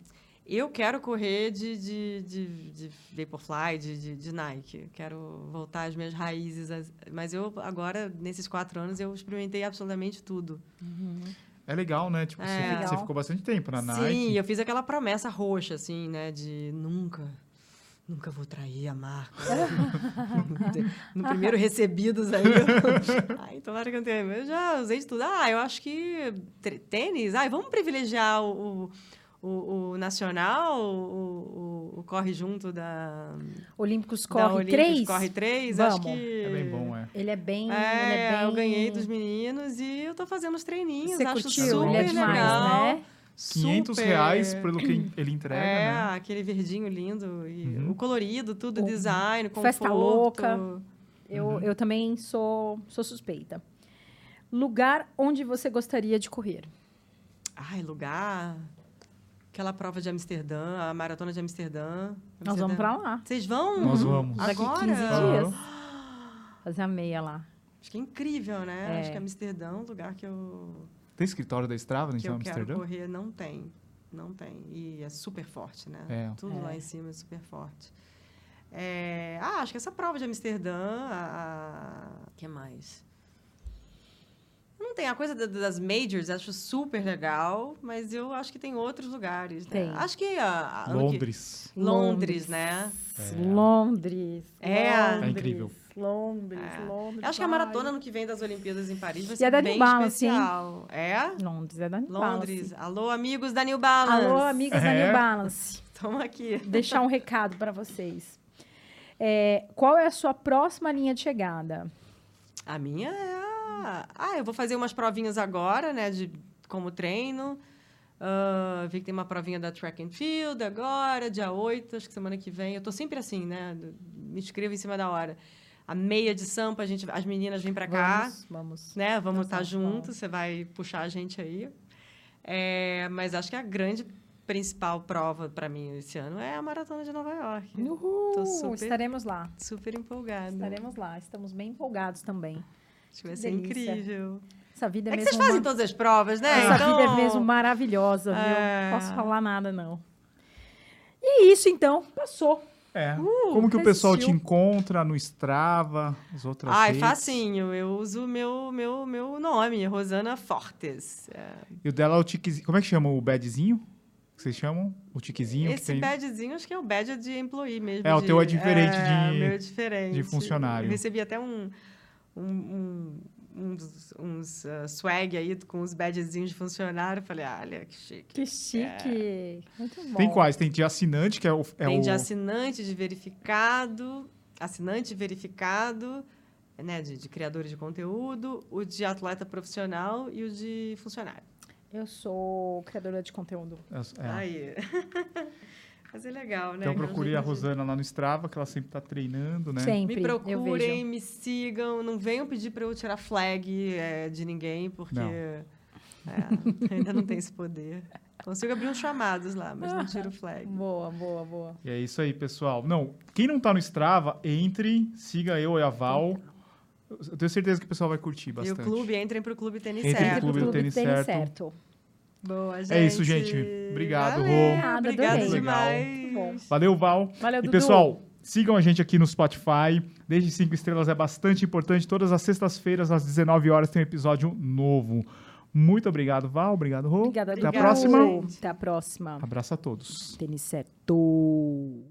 eu quero correr de, de, de, de Vaporfly, de, de, de Nike. Quero voltar às minhas raízes. as- Mas eu, agora, nesses quatro anos, eu experimentei absolutamente tudo. É legal, né? Tipo, É. você, Legal. você ficou bastante tempo na Sim, Nike. eu fiz aquela promessa roxa, assim, né? De nunca, nunca vou trair a marca. <laughs> no primeiro recebidos aí. Eu... <laughs> Ai, tomara que eu não tenha. Eu já usei de tudo. Ah, eu acho que tê- tênis. Ai, vamos privilegiar o, o, o, o nacional, o, o, o corre junto da. Olímpicos da corre Olímpicos três? Corre três. Vamos. Acho que. É bem bom, é. Ele é bem. ele É, é bem... eu ganhei dos meninos e eu tô fazendo os treininhos. Você acho curtiu? super Ele é demais, legal. né? 500 super- reais pelo que <clears throat> ele entrega, é, né? aquele verdinho lindo. E Uhum. O colorido, tudo, O- design, conforto. Festa louca. Eu, Uhum. eu também sou, sou suspeita. Lugar onde você gostaria de correr? Ai, lugar... Aquela prova de Amsterdã, a maratona de Amsterdã. Nós vamos pra Amsterdã. lá. Vocês vão? Nós vamos. Daqui Agora? 15 Aham. dias. Fazer a meia lá. Acho que é incrível, né? É. Acho que Amsterdã é um lugar que eu, Tem escritório da Strava que em eu quero Amsterdã? correr. Não tem. Não tem. E é super forte, né? É. Tudo É. lá em cima é super forte. É, Ah, acho que essa prova de Amsterdã. A... a- que mais? Não tem a coisa da- das majors, acho super legal, mas eu acho que tem outros lugares. Né? Tem. Acho que a, a ano que- Londres. Londres, né? É. Londres. É. Londres, É incrível. Londres, É. Londres. Eu acho que a maratona ano que vem das Olimpíadas em Paris vai E ser é da bem New Balance, hein? especial. É? Londres é da New Londres. Balance. Alô, amigos da New Balance. Alô, amigas da É. New Balance. Estamos aqui. Deixar um recado para vocês. É, qual é a sua próxima linha de chegada? A minha é a... Ah, eu vou fazer umas provinhas agora, né? De como treino. Ah, vi que tem uma provinha da Track and Field agora, dia 8, acho que semana que vem. Eu tô sempre assim, né? Me inscrevo em cima da hora. A meia de Sampa, a gente, as meninas vêm para cá, Vamos, vamos. né? Vamos estar vamos, juntos, vamos. você vai puxar a gente aí. É, mas acho que a grande principal prova para mim esse ano é a Maratona de Nova York. Uhul, super- estaremos lá. Super empolgada. Estaremos lá. Estamos bem empolgados também. Acho que vai ser delícia. incrível. Essa vida é, É que mesmo vocês fazem uma... todas as provas, né? Essa Então- vida é mesmo maravilhosa, viu? É. Não posso falar nada, não. E é isso, então. Passou. É. Uh, Como que o pessoal te resistiu. encontra no Strava, as outras Ai, redes? facinho. Eu uso o meu, meu, meu nome, Rosana Fortes. É. E o dela é o tiquezinho. Como é que chama o badzinho? Que vocês chamam? O tiquezinho que Esse tem... badgezinho, acho que é o badge de employee mesmo. É, o de- teu é diferente é, de- o meu é diferente. de funcionário. Eu recebi até um, um, um- uns, uns ah, swag aí com os badgezinhos de funcionário. Falei, ah, olha, que chique. Que chique. Muito bom. Tem quais? Tem de assinante, que é o... É Tem o... de assinante, de verificado, assinante verificado, né, de, de criadores de conteúdo, o de atleta profissional e o de funcionário. Eu sou criadora de conteúdo. é. Aí. <laughs> Mas é legal, né? Então um procure a Rosana lá no Strava, que ela sempre tá treinando, né? Sempre. Me procurem, me sigam. Não venham pedir para eu tirar flag é, de ninguém, porque Não. é, <laughs> ainda não tem esse poder. Consigo abrir uns chamados lá, mas não tiro flag. <laughs> Boa, boa, boa. E é isso aí, pessoal. Não, quem não tá no Strava, entre, siga eu e a Val. Eu tenho certeza que o pessoal vai curtir E bastante. o clube, entrem pro clube Tênis Entrem pro Certo. Clube do Tênis Certo. Boa, gente. É isso, gente. Obrigado, Rô. Valeu, adorei. demais. Valeu, Val. Valeu, E Dudu. pessoal, sigam a gente aqui no Spotify. Desde 5 estrelas é bastante importante. Todas as sextas-feiras, às 19 horas, tem um episódio novo. Muito obrigado, Val. Obrigado, Rô. Obrigada, Até a próxima. Até a próxima. Abraço a todos. Tênis certo.